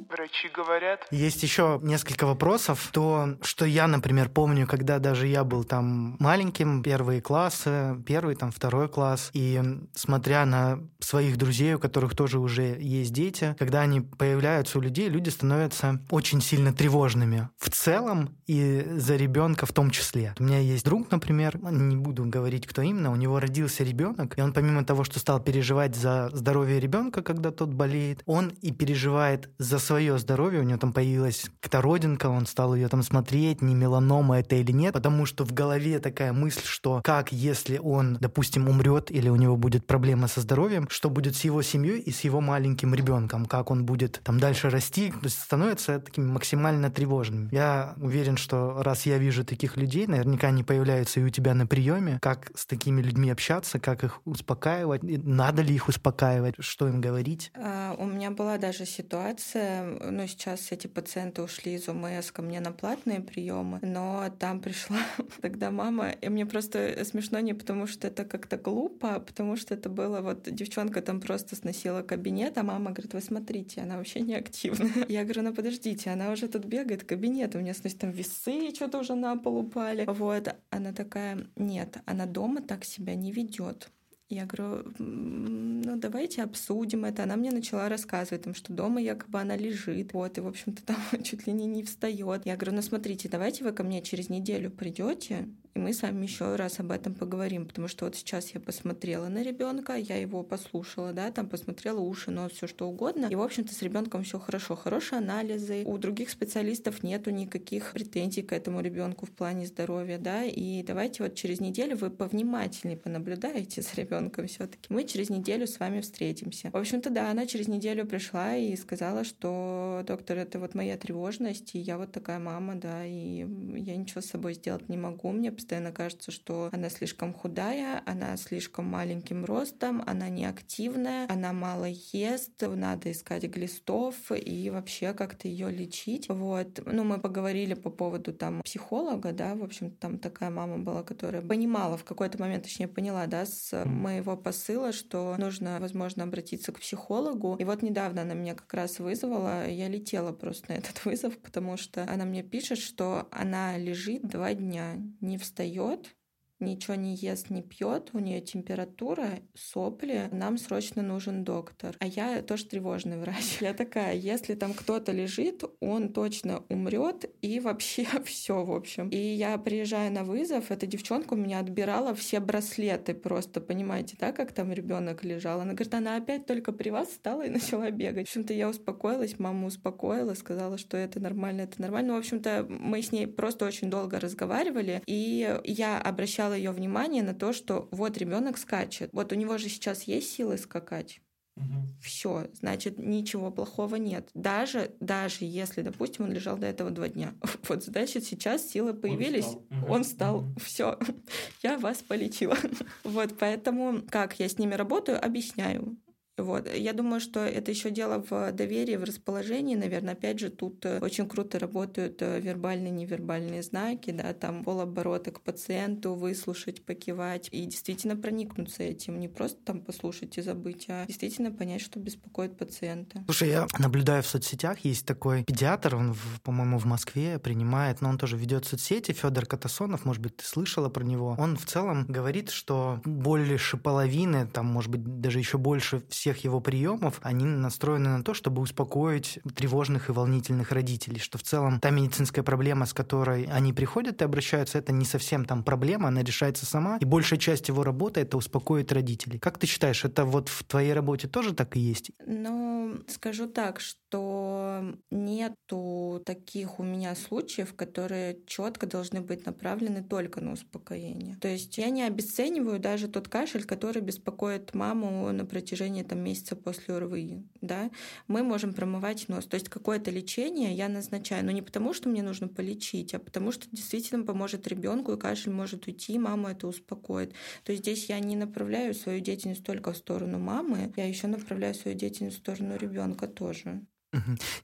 Врачи говорят. Есть еще несколько вопросов. То, что я, например, помню, когда даже я был там маленьким, первые классы, первый, там, второй класс, и смотря на своих друзей, у которых тоже уже есть дети, когда они появляются у людей, люди становятся очень сильно тревожными. В целом и за ребенка в том числе. У меня есть друг, например, не буду говорить, кто именно, у него родился ребенок, и он помимо того, что стал переживать за здоровье ребенка, когда тот болеет, он и переживает за свое здоровье, у него там появилась какая-то родинка, он стал ее там смотреть, не меланома это или нет, потому что в голове такая мысль, что как если он, допустим, умрет или у него будет проблема со здоровьем, что будет с его семьей и с его маленьким ребенком, как он будет там дальше расти, то есть становится таким максимально тревожным. Я уверен, что раз я вижу таких людей, наверняка они появляются и у тебя на приеме, как с такими людьми общаться, как их успокаивать, надо ли их успокаивать, что им говорить. А, у меня была даже ситуация, ну, сейчас эти пациенты ушли из УМС ко мне на платные приемы, но там пришла тогда мама, и мне просто смешно не потому, что это как-то глупо, а потому что это было вот девчонка там просто сносила кабинет, а мама говорит, вы смотрите, она вообще не активная. Я говорю, ну подождите, она уже тут бегает кабинет, у меня, значит, там весы что-то уже на пол упали. Вот, она такая, нет, она дома так себя не ведет. Я говорю, ну давайте обсудим это. Она мне начала рассказывать, там, что дома якобы она лежит, вот, и, в общем-то, там чуть ли не, не встает. Я говорю, ну смотрите, давайте вы ко мне через неделю придете, и мы с вами еще раз об этом поговорим, потому что вот сейчас я посмотрела на ребенка, я его послушала, да, там посмотрела уши, нос, все что угодно, и в общем-то с ребенком все хорошо, хорошие анализы, у других специалистов нету никаких претензий к этому ребенку в плане здоровья, да, и давайте вот через неделю вы повнимательнее понаблюдаете за ребенком все-таки. Мы через неделю с вами встретимся. В общем-то, да, она через неделю пришла и сказала, что доктор, это вот моя тревожность, и я вот такая мама, да, и я ничего с собой сделать не могу, мне постоянно кажется, что она слишком худая, она слишком маленьким ростом, она неактивная, она мало ест, надо искать глистов и вообще как-то ее лечить. Вот. Ну, мы поговорили по поводу там психолога, да, в общем там такая мама была, которая понимала в какой-то момент, точнее поняла, да, с моего посыла, что нужно, возможно, обратиться к психологу. И вот недавно она меня как раз вызвала, я летела просто на этот вызов, потому что она мне пишет, что она лежит два дня, не встает встает, ничего не ест, не пьет, у нее температура, сопли, нам срочно нужен доктор. А я тоже тревожный врач. Я такая, если там кто-то лежит, он точно умрет и вообще все, в общем. И я приезжаю на вызов, эта девчонка у меня отбирала все браслеты просто, понимаете, да, как там ребенок лежал. Она говорит, она опять только при вас стала и начала бегать. В общем-то, я успокоилась, мама успокоила, сказала, что это нормально, это нормально. Ну, в общем-то, мы с ней просто очень долго разговаривали, и я обращалась обращала ее внимание на то, что вот ребенок скачет. Вот у него же сейчас есть силы скакать. Угу. Все, значит, ничего плохого нет. Даже, даже если, допустим, он лежал до этого два дня. Вот, значит, сейчас силы появились, он встал. Он встал. Угу. Все, я вас полечила. Вот, поэтому как я с ними работаю, объясняю. Вот. Я думаю, что это еще дело в доверии, в расположении. Наверное, опять же, тут э, очень круто работают э, вербальные, невербальные знаки, да, там полобороты к пациенту, выслушать, покивать и действительно проникнуться этим. Не просто там послушать и забыть, а действительно понять, что беспокоит пациента. Слушай, я наблюдаю в соцсетях, есть такой педиатр, он, по-моему, в Москве принимает, но он тоже ведет соцсети, Федор Катасонов, может быть, ты слышала про него. Он в целом говорит, что больше половины, там, может быть, даже еще больше всех его приемов, они настроены на то, чтобы успокоить тревожных и волнительных родителей, что в целом та медицинская проблема, с которой они приходят и обращаются, это не совсем там проблема, она решается сама, и большая часть его работы — это успокоить родителей. Как ты считаешь, это вот в твоей работе тоже так и есть? Ну, скажу так, что нету таких у меня случаев, которые четко должны быть направлены только на успокоение. То есть я не обесцениваю даже тот кашель, который беспокоит маму на протяжении там, там месяца после ОРВИ, да, мы можем промывать нос. То есть какое-то лечение я назначаю, но не потому, что мне нужно полечить, а потому что действительно поможет ребенку, и кашель может уйти, мама это успокоит. То есть здесь я не направляю свою деятельность только в сторону мамы, я еще направляю свою деятельность в сторону ребенка тоже.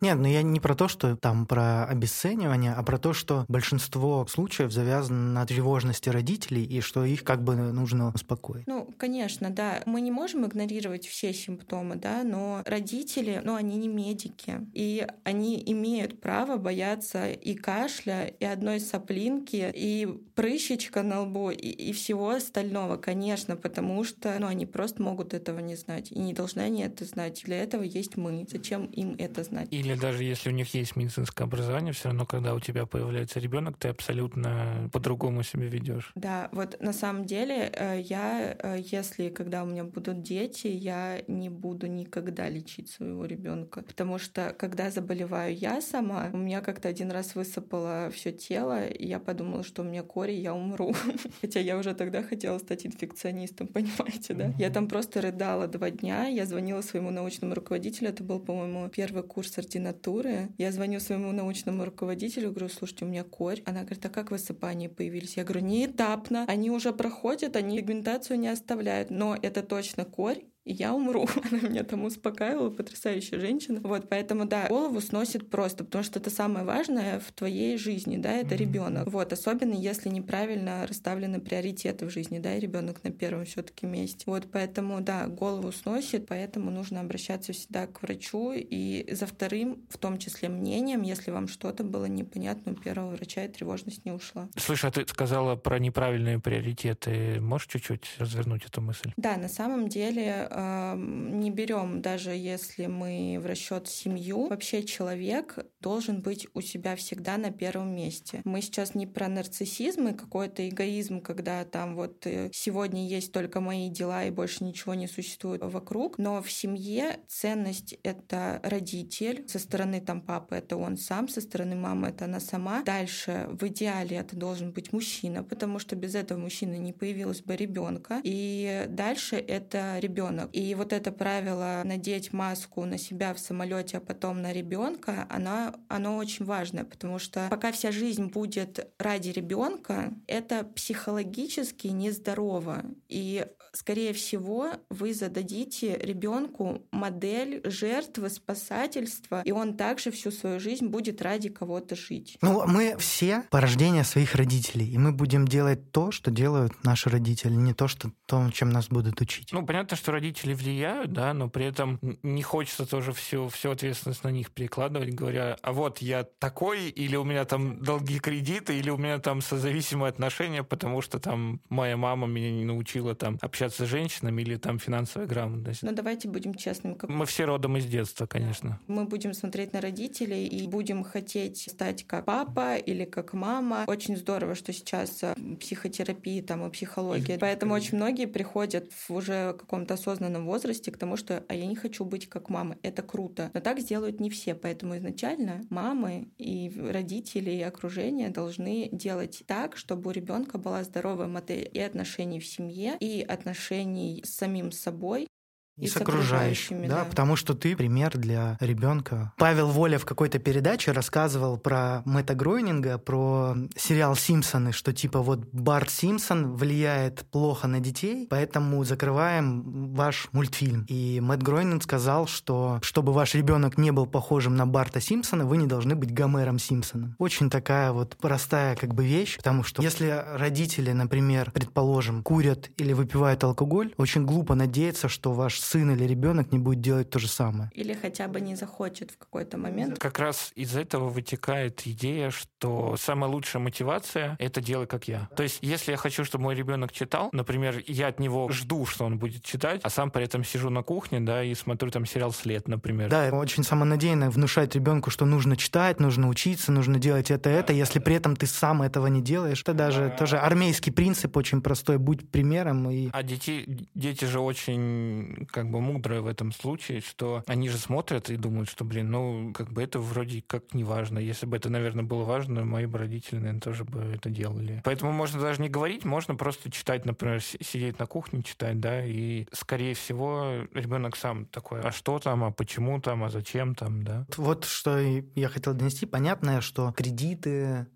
Нет, ну я не про то, что там про обесценивание, а про то, что большинство случаев завязано на тревожности родителей и что их как бы нужно успокоить. Ну, конечно, да. Мы не можем игнорировать все симптомы, да, но родители, ну, они не медики, и они имеют право бояться и кашля, и одной соплинки, и прыщичка на лбу, и, и всего остального, конечно, потому что, ну, они просто могут этого не знать, и не должны они это знать. Для этого есть мы. Зачем им это это знать. Или даже если у них есть медицинское образование, все равно, когда у тебя появляется ребенок, ты абсолютно по-другому себя ведешь. Да, вот на самом деле э, я, э, если когда у меня будут дети, я не буду никогда лечить своего ребенка, потому что когда заболеваю я сама, у меня как-то один раз высыпало все тело, и я подумала, что у меня кори, я умру. Хотя я уже тогда хотела стать инфекционистом, понимаете, да? Я там просто рыдала два дня, я звонила своему научному руководителю, это был, по-моему, первый курс ординатуры. Я звоню своему научному руководителю, говорю, слушайте, у меня корь. Она говорит, а как высыпания появились? Я говорю, не этапно. Они уже проходят, они пигментацию не оставляют. Но это точно корь, и я умру. Она меня там успокаивала, потрясающая женщина. Вот, поэтому, да, голову сносит просто, потому что это самое важное в твоей жизни, да, это mm-hmm. ребенок. Вот, особенно если неправильно расставлены приоритеты в жизни, да, и ребенок на первом все-таки месте. Вот, поэтому, да, голову сносит, поэтому нужно обращаться всегда к врачу и за вторым, в том числе, мнением, если вам что-то было непонятно у первого врача, и тревожность не ушла. Слушай, а ты сказала про неправильные приоритеты. Можешь чуть-чуть развернуть эту мысль? Да, на самом деле не берем, даже если мы в расчет семью, вообще человек должен быть у себя всегда на первом месте. Мы сейчас не про нарциссизм и какой-то эгоизм, когда там вот э, сегодня есть только мои дела и больше ничего не существует вокруг, но в семье ценность — это родитель, со стороны там папы это он сам, со стороны мамы это она сама. Дальше в идеале это должен быть мужчина, потому что без этого мужчины не появилось бы ребенка. И дальше это ребенок ребенок. И вот это правило надеть маску на себя в самолете, а потом на ребенка, оно, оно очень важное, потому что пока вся жизнь будет ради ребенка, это психологически нездорово. И скорее всего, вы зададите ребенку модель жертвы, спасательства, и он также всю свою жизнь будет ради кого-то жить. Ну, мы все порождение своих родителей, и мы будем делать то, что делают наши родители, не то, что то, чем нас будут учить. Ну, понятно, что родители влияют, да, но при этом не хочется тоже всю, всю ответственность на них перекладывать, говоря, а вот я такой, или у меня там долгие кредиты, или у меня там созависимые отношения, потому что там моя мама меня не научила там общаться общаться с женщинами или там финансовая грамотность. Ну, давайте будем честными. Как... Мы все родом из детства, конечно. Мы будем смотреть на родителей и будем хотеть стать как папа или как мама. Очень здорово, что сейчас э, психотерапии там и психология. Поэтому очень многие приходят в уже каком-то осознанном возрасте к тому, что а я не хочу быть как мама. Это круто. Но так сделают не все. Поэтому изначально мамы и родители и окружение должны делать так, чтобы у ребенка была здоровая модель и отношений в семье, и отношений отношений с самим собой, и, и с окружающими, да, да, потому что ты пример для ребенка. Павел Воля в какой-то передаче рассказывал про Мэтта Гройнинга, про сериал «Симпсоны», что типа вот Барт Симпсон влияет плохо на детей, поэтому закрываем ваш мультфильм. И Мэтт Гройнинг сказал, что чтобы ваш ребенок не был похожим на Барта Симпсона, вы не должны быть Гомером Симпсоном. Очень такая вот простая как бы вещь, потому что если родители, например, предположим, курят или выпивают алкоголь, очень глупо надеяться, что ваш сын или ребенок не будет делать то же самое. Или хотя бы не захочет в какой-то момент. Как раз из этого вытекает идея, что самая лучшая мотивация — это делай как я. То есть, если я хочу, чтобы мой ребенок читал, например, я от него жду, что он будет читать, а сам при этом сижу на кухне, да, и смотрю там сериал «След», например. Да, очень самонадеянно внушать ребенку, что нужно читать, нужно учиться, нужно делать это, это. Если при этом ты сам этого не делаешь, это даже тоже армейский принцип очень простой. Будь примером. И... А дети, дети же очень как бы мудрое в этом случае, что они же смотрят и думают, что, блин, ну, как бы это вроде как не важно. Если бы это, наверное, было важно, мои бы родители, наверное, тоже бы это делали. Поэтому можно даже не говорить, можно просто читать, например, сидеть на кухне, читать, да, и, скорее всего, ребенок сам такой, а что там, а почему там, а зачем там, да. Вот что я хотел донести. Понятно, что кредиты,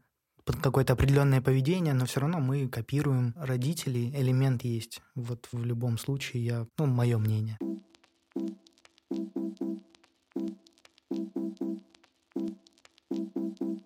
под какое-то определенное поведение, но все равно мы копируем родителей, элемент есть. Вот в любом случае, я, ну, мое мнение. Thank you.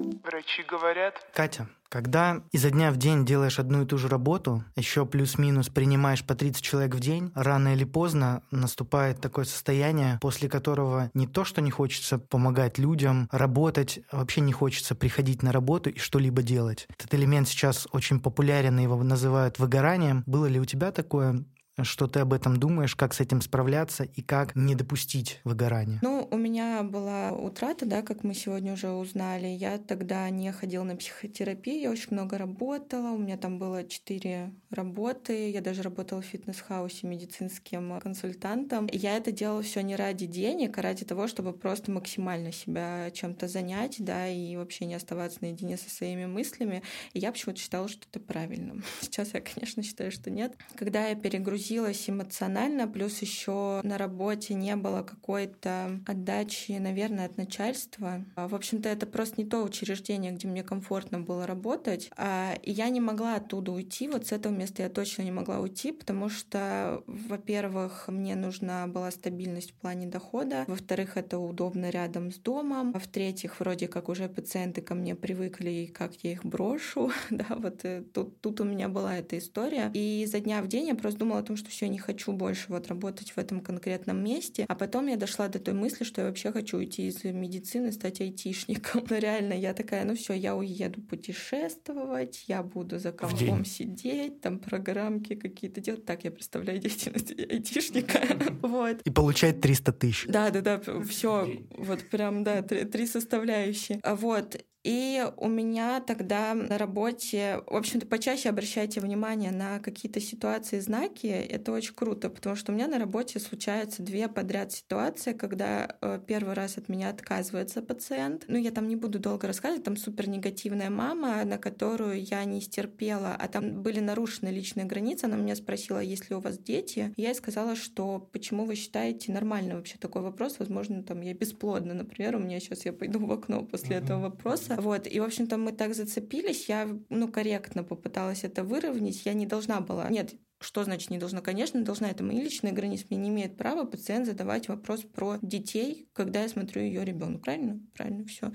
Врачи говорят, Катя, когда изо дня в день делаешь одну и ту же работу, еще плюс-минус принимаешь по 30 человек в день, рано или поздно наступает такое состояние, после которого не то, что не хочется помогать людям, работать, а вообще не хочется приходить на работу и что-либо делать. Этот элемент сейчас очень популярен, его называют выгоранием. Было ли у тебя такое? Что ты об этом думаешь, как с этим справляться и как не допустить выгорания? Ну, у меня была утрата, да, как мы сегодня уже узнали. Я тогда не ходила на психотерапию, я очень много работала. У меня там было четыре работы. Я даже работала в фитнес-хаусе медицинским консультантом. Я это делала все не ради денег, а ради того, чтобы просто максимально себя чем-то занять, да, и вообще не оставаться наедине со своими мыслями. И я почему-то считала, что это правильно. Сейчас я, конечно, считаю, что нет. Когда я перегрузилась эмоционально, плюс еще на работе не было какой-то отдачи, наверное, от начальства. А, В общем-то, это просто не то учреждение, где мне комфортно было работать. А, И я не могла оттуда уйти. Вот с этого места я точно не могла уйти, потому что, во-первых, мне нужна была стабильность в плане дохода. Во-вторых, это удобно рядом с домом. В-третьих, вроде как уже пациенты ко мне привыкли, и как я их брошу. да, вот э, тут, тут у меня была эта история. И за дня в день я просто думала о том, что все, не хочу больше вот работать в этом конкретном месте. А потом я дошла до той мысли, что я вообще хочу уйти из медицины, стать айтишником. Но реально я такая, ну все, я уеду путешествовать, я буду за компом сидеть, там программки какие-то делать. Так я представляю деятельность айтишника. Вот. И получать 300 тысяч. Да, да, да, все, вот прям, да, три, три составляющие. А Вот. И у меня тогда на работе, в общем-то, почаще обращайте внимание на какие-то ситуации, знаки. Это очень круто, потому что у меня на работе случаются две подряд ситуации, когда э, первый раз от меня отказывается пациент. Ну, я там не буду долго рассказывать, там супер негативная мама, на которую я не стерпела, а там были нарушены личные границы. Она меня спросила, есть ли у вас дети. Я ей сказала, что почему вы считаете нормально вообще такой вопрос? Возможно, там я бесплодна, например, у меня сейчас я пойду в окно после этого вопроса. Вот. И, в общем-то, мы так зацепились. Я, ну, корректно попыталась это выровнять. Я не должна была... Нет, что значит не должна? Конечно, не должна. Это мои личные границы. Мне не имеет права пациент задавать вопрос про детей, когда я смотрю ее ребенка. Правильно? Правильно, все.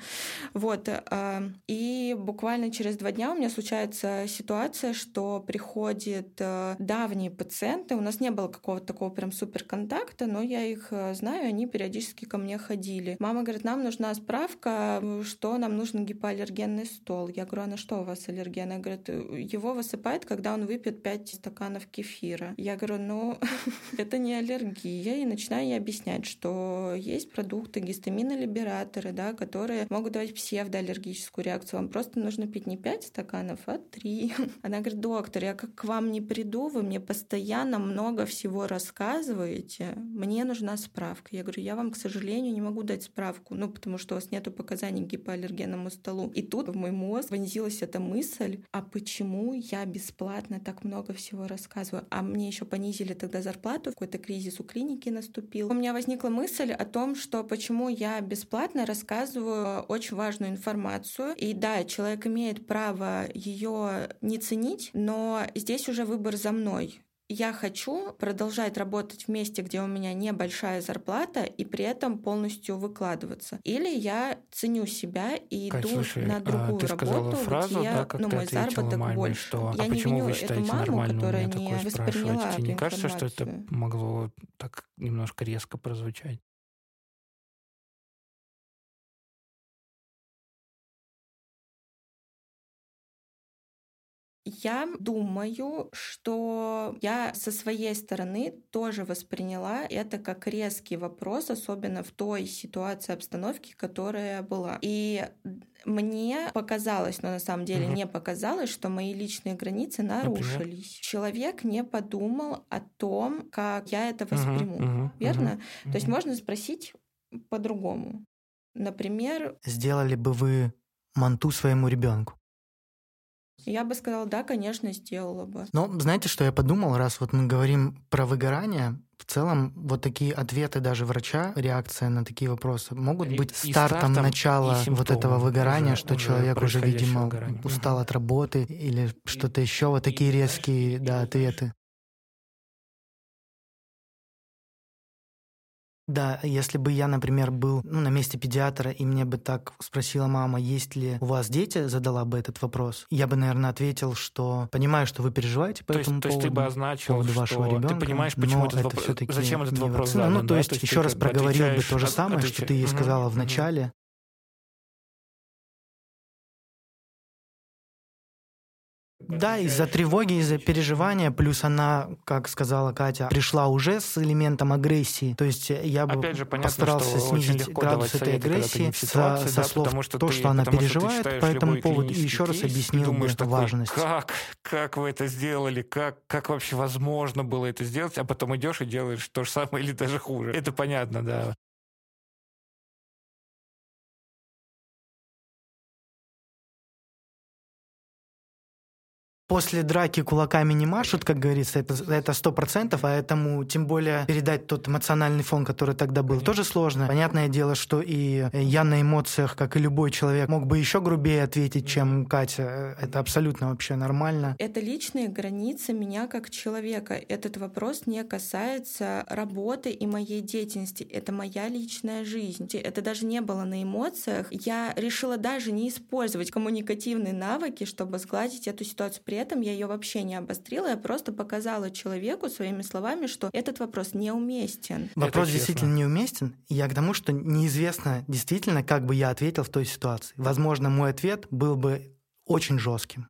Вот. а, И буквально через два дня у меня случается ситуация, что приходят э, давние пациенты. У нас не было какого-то такого прям супер контакта, но я их э, знаю, они периодически ко мне ходили. Мама говорит, нам нужна справка, что нам нужен гипоаллергенный стол. Я говорю, а на что у вас аллерген? Она говорит, его высыпает, когда он выпьет 5 стаканов кефира. Я говорю, ну, это не аллергия. И начинаю ей объяснять, что есть продукты, гистаминолибераторы, да, которые могут давать псевдоаллергическую реакцию. Вам просто нужно пить не 5 стаканов, а 3. Она говорит, доктор, я как к вам не приду, вы мне постоянно много всего рассказываете, мне нужна справка. Я говорю, я вам, к сожалению, не могу дать справку, ну, потому что у вас нету показаний к гипоаллергенному столу. И тут в мой мозг вонзилась эта мысль, а почему я бесплатно так много всего рассказываю? А мне еще понизили тогда зарплату, какой-то кризис у клиники наступил. У меня возникла мысль о том, что почему я бесплатно рассказываю очень важную информацию. И да, человек имеет право ее не ценить, но здесь уже выбор за мной я хочу продолжать работать в месте, где у меня небольшая зарплата, и при этом полностью выкладываться. Или я ценю себя и Кать, иду слушай, на а другую ты сказала работу, фразу, где да, как ну, ты мой заработок маме, больше. что я а не почему виню вы эту считаете маму, нормально которая меня не восприняла Тебе не эту кажется, что это информацию? могло так немножко резко прозвучать? Я думаю, что я со своей стороны тоже восприняла это как резкий вопрос, особенно в той ситуации обстановки, которая была. И мне показалось, но на самом деле не показалось, что мои личные границы нарушились. Человек не подумал о том, как я это восприму. мгм, Верно? мгм, То есть можно спросить по-другому. Например, Сделали бы вы манту своему ребенку? Я бы сказала, да, конечно, сделала бы. Но знаете, что я подумал, раз вот мы говорим про выгорание, в целом вот такие ответы даже врача, реакция на такие вопросы могут И- быть и стартом стартом, начала и вот этого выгорания, уже- что уже человек уже, видимо, выгорания. устал от работы или что-то еще. Вот такие резкие да, ответы. Да, если бы я, например, был ну, на месте педиатра, и мне бы так спросила мама, есть ли у вас дети, задала бы этот вопрос, я бы, наверное, ответил, что понимаю, что вы переживаете по то этому есть, поводу. То есть ты бы означил, поводу что вашего ребенка, ты понимаешь, почему этот вопрос, зачем этот вопрос задан, Ну, то да? есть, то есть еще раз проговорил бы то же самое, отвечаешь. что ты ей сказала угу, в начале. Да, из-за тревоги, из-за переживания, плюс она, как сказала Катя, пришла уже с элементом агрессии. То есть я бы Опять же, понятно, постарался снизить градус этой советы, агрессии ситуации, со, да, со слов потому что то, ты, что она переживает что по этому поводу, и еще раз объяснил думаешь, бы такой, важность. Как, как вы это сделали, как, как вообще возможно было это сделать, а потом идешь и делаешь то же самое или даже хуже. Это понятно, да. После драки кулаками не машут, как говорится, это сто процентов, поэтому тем более передать тот эмоциональный фон, который тогда был, тоже сложно. Понятное дело, что и я на эмоциях, как и любой человек, мог бы еще грубее ответить, чем Катя. Это абсолютно вообще нормально. Это личные границы меня как человека. Этот вопрос не касается работы и моей деятельности. Это моя личная жизнь. Это даже не было на эмоциях. Я решила даже не использовать коммуникативные навыки, чтобы сгладить эту ситуацию. При этом я ее вообще не обострила, я просто показала человеку своими словами, что этот вопрос неуместен. Вопрос действительно неуместен. Я к тому, что неизвестно действительно, как бы я ответил в той ситуации. Возможно, мой ответ был бы очень жестким.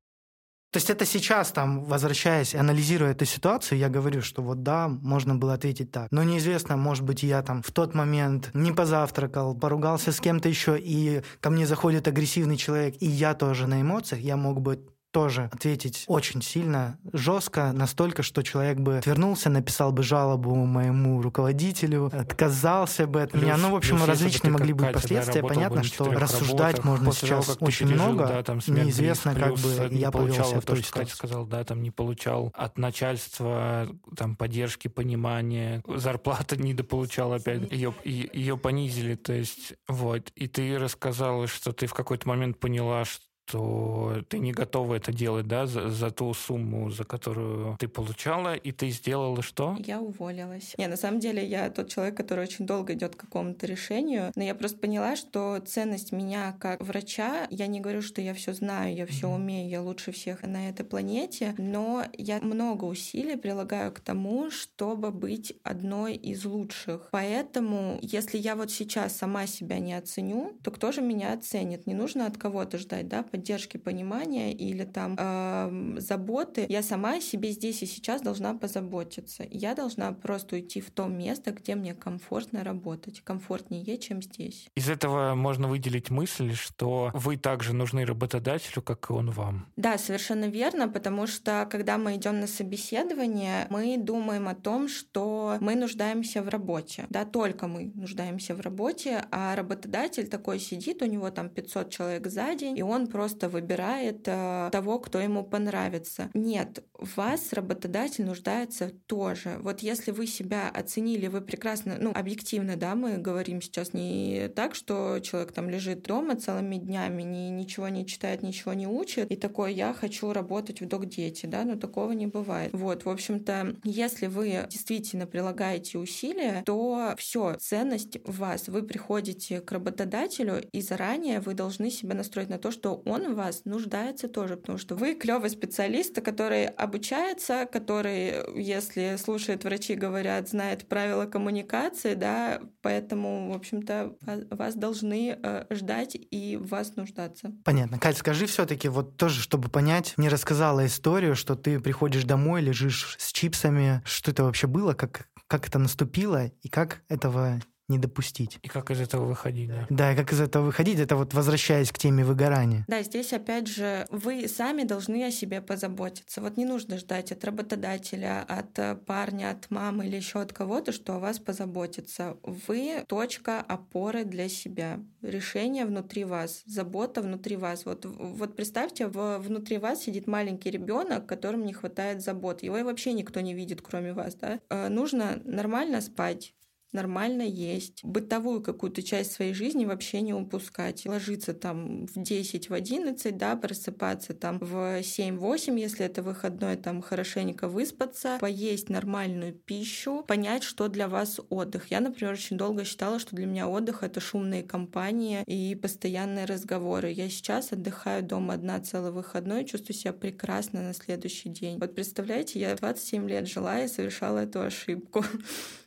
То есть это сейчас, там, возвращаясь, анализируя эту ситуацию, я говорю, что вот да, можно было ответить так. Но неизвестно, может быть, я там в тот момент не позавтракал, поругался с кем-то еще, и ко мне заходит агрессивный человек, и я тоже на эмоциях, я мог бы тоже ответить очень сильно, жестко, настолько, что человек бы отвернулся, написал бы жалобу моему руководителю, отказался бы от плюс, меня. Ну, в общем, плюс, различные бы могли быть Катя, последствия. да, Понятно, что рассуждать работах, можно после сейчас того, очень пережил, много. Да, там, Неизвестно, риск, как плюс бы я повелся получал, в то, той что Катя сказал, да, там не получал от начальства там поддержки, понимания, зарплата недополучал опять, ее, ее понизили, то есть вот. И ты рассказала, что ты в какой-то момент поняла, что то ты не готова это делать, да, за, за ту сумму, за которую ты получала, и ты сделала что? Я уволилась. Не, на самом деле я тот человек, который очень долго идет к какому-то решению, но я просто поняла, что ценность меня как врача, я не говорю, что я все знаю, я все умею, я лучше всех на этой планете, но я много усилий прилагаю к тому, чтобы быть одной из лучших. Поэтому, если я вот сейчас сама себя не оценю, то кто же меня оценит? Не нужно от кого-то ждать, да, поддержки, понимания или там э, заботы, я сама о себе здесь и сейчас должна позаботиться. Я должна просто уйти в то место, где мне комфортно работать, комфортнее, чем здесь. Из этого можно выделить мысль, что вы также нужны работодателю, как и он вам. Да, совершенно верно, потому что когда мы идем на собеседование, мы думаем о том, что мы нуждаемся в работе. Да, только мы нуждаемся в работе, а работодатель такой сидит, у него там 500 человек за день, и он просто просто выбирает э, того, кто ему понравится. Нет, вас работодатель нуждается тоже. Вот если вы себя оценили, вы прекрасно, ну, объективно, да, мы говорим сейчас не так, что человек там лежит дома целыми днями, ни, ничего не читает, ничего не учит, и такой, я хочу работать в док-дети, да, но такого не бывает. Вот, в общем-то, если вы действительно прилагаете усилия, то все, ценность в вас. Вы приходите к работодателю, и заранее вы должны себя настроить на то, что он в вас нуждается тоже, потому что вы клевый специалист, который обучается, который, если слушает врачи, говорят, знает правила коммуникации, да, поэтому, в общем-то, вас должны э, ждать и в вас нуждаться. Понятно. Кать, скажи все таки вот тоже, чтобы понять, мне рассказала историю, что ты приходишь домой, лежишь с чипсами. Что это вообще было? Как, как это наступило? И как этого не допустить. И как из этого выходить, да? Да, и как из этого выходить, это вот возвращаясь к теме выгорания. Да, здесь опять же вы сами должны о себе позаботиться. Вот не нужно ждать от работодателя, от э, парня, от мамы или еще от кого-то, что о вас позаботится. Вы точка опоры для себя. Решение внутри вас, забота внутри вас. Вот, вот представьте, в, внутри вас сидит маленький ребенок, которому не хватает забот. Его и вообще никто не видит, кроме вас. Да? Э, нужно нормально спать, нормально есть, бытовую какую-то часть своей жизни вообще не упускать, ложиться там в 10, в 11, да, просыпаться там в 7-8, если это выходной, там хорошенько выспаться, поесть нормальную пищу, понять, что для вас отдых. Я, например, очень долго считала, что для меня отдых — это шумные компании и постоянные разговоры. Я сейчас отдыхаю дома одна целый выходной, чувствую себя прекрасно на следующий день. Вот представляете, я 27 лет жила и совершала эту ошибку.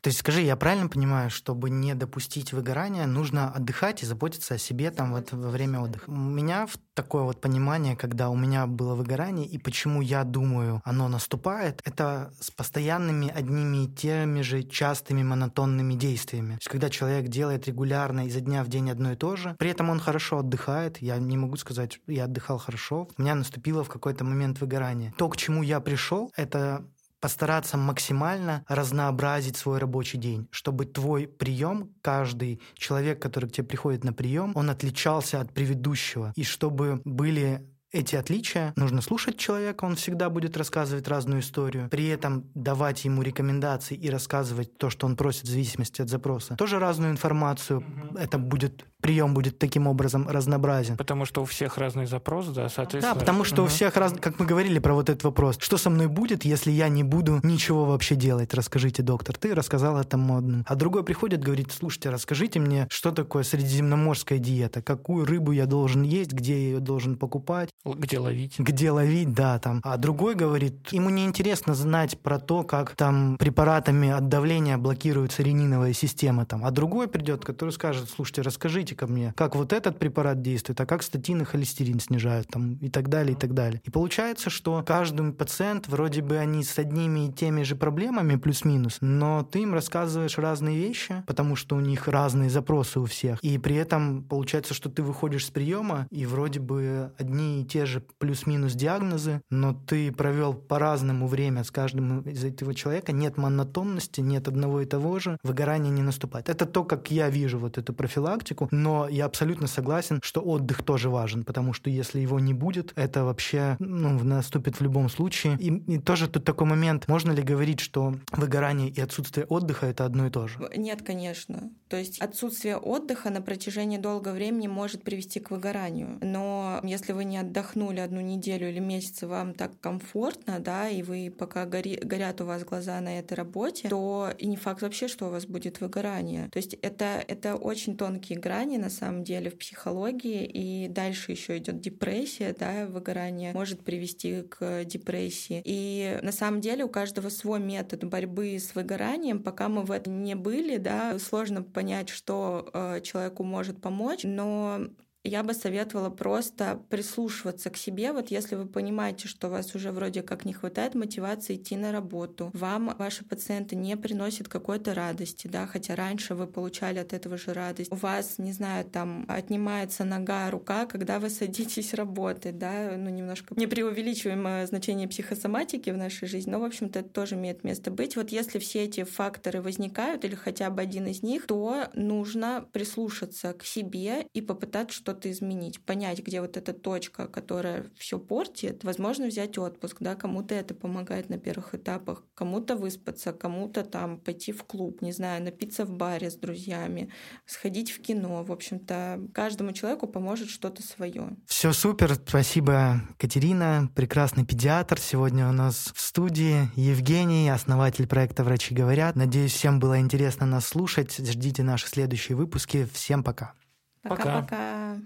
То есть скажи, я правильно понимаю, чтобы не допустить выгорания, нужно отдыхать и заботиться о себе там вот во время отдыха? У меня такое вот понимание, когда у меня было выгорание, и почему я думаю, оно наступает, это с постоянными одними и теми же частыми монотонными действиями. То есть когда человек делает регулярно изо дня в день одно и то же, при этом он хорошо отдыхает, я не могу сказать, я отдыхал хорошо, у меня наступило в какой-то момент выгорание. То, к чему я пришел, это постараться максимально разнообразить свой рабочий день, чтобы твой прием, каждый человек, который к тебе приходит на прием, он отличался от предыдущего, и чтобы были эти отличия. Нужно слушать человека, он всегда будет рассказывать разную историю. При этом давать ему рекомендации и рассказывать то, что он просит в зависимости от запроса. Тоже разную информацию. Mm-hmm. Это будет прием будет таким образом разнообразен. Потому что у всех разный запрос, да, соответственно. Да, потому что угу. у всех раз, как мы говорили про вот этот вопрос, что со мной будет, если я не буду ничего вообще делать? Расскажите, доктор, ты рассказал это модным. А другой приходит, говорит, слушайте, расскажите мне, что такое средиземноморская диета, какую рыбу я должен есть, где я ее должен покупать. Где ловить. Где ловить, да, там. А другой говорит, ему не интересно знать про то, как там препаратами от давления блокируется рениновая система там. А другой придет, который скажет, слушайте, расскажите ко мне, как вот этот препарат действует, а как статины холестерин снижают там, и так далее, и так далее. И получается, что каждый пациент, вроде бы они с одними и теми же проблемами плюс-минус, но ты им рассказываешь разные вещи, потому что у них разные запросы у всех. И при этом получается, что ты выходишь с приема, и вроде бы одни и те же плюс-минус диагнозы, но ты провел по-разному время с каждым из этого человека, нет монотонности, нет одного и того же, выгорание не наступает. Это то, как я вижу вот эту профилактику, но я абсолютно согласен, что отдых тоже важен, потому что если его не будет, это вообще ну, наступит в любом случае. И, и тоже тут такой момент, можно ли говорить, что выгорание и отсутствие отдыха — это одно и то же? Нет, конечно. То есть отсутствие отдыха на протяжении долгого времени может привести к выгоранию. Но если вы не отдохнули одну неделю или месяц, вам так комфортно, да, и вы пока гори, горят у вас глаза на этой работе, то и не факт вообще, что у вас будет выгорание. То есть это, это очень тонкие грани, на самом деле в психологии, и дальше еще идет депрессия, да, выгорание может привести к депрессии. И на самом деле у каждого свой метод борьбы с выгоранием. Пока мы в этом не были, да, сложно понять, что э, человеку может помочь, но я бы советовала просто прислушиваться к себе. Вот если вы понимаете, что у вас уже вроде как не хватает мотивации идти на работу, вам ваши пациенты не приносят какой-то радости, да, хотя раньше вы получали от этого же радость. У вас, не знаю, там отнимается нога, рука, когда вы садитесь работать, да, ну немножко не преувеличиваем значение психосоматики в нашей жизни, но, в общем-то, это тоже имеет место быть. Вот если все эти факторы возникают или хотя бы один из них, то нужно прислушаться к себе и попытаться что-то что-то изменить, понять, где вот эта точка, которая все портит, возможно, взять отпуск, да, кому-то это помогает на первых этапах, кому-то выспаться, кому-то там пойти в клуб, не знаю, напиться в баре с друзьями, сходить в кино. В общем-то, каждому человеку поможет что-то свое. Все супер, спасибо, Катерина, прекрасный педиатр. Сегодня у нас в студии Евгений, основатель проекта «Врачи говорят». Надеюсь, всем было интересно нас слушать. Ждите наши следующие выпуски. Всем пока. Пока-пока.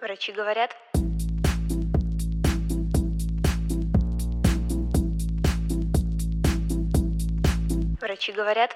Врачи говорят. Врачи говорят.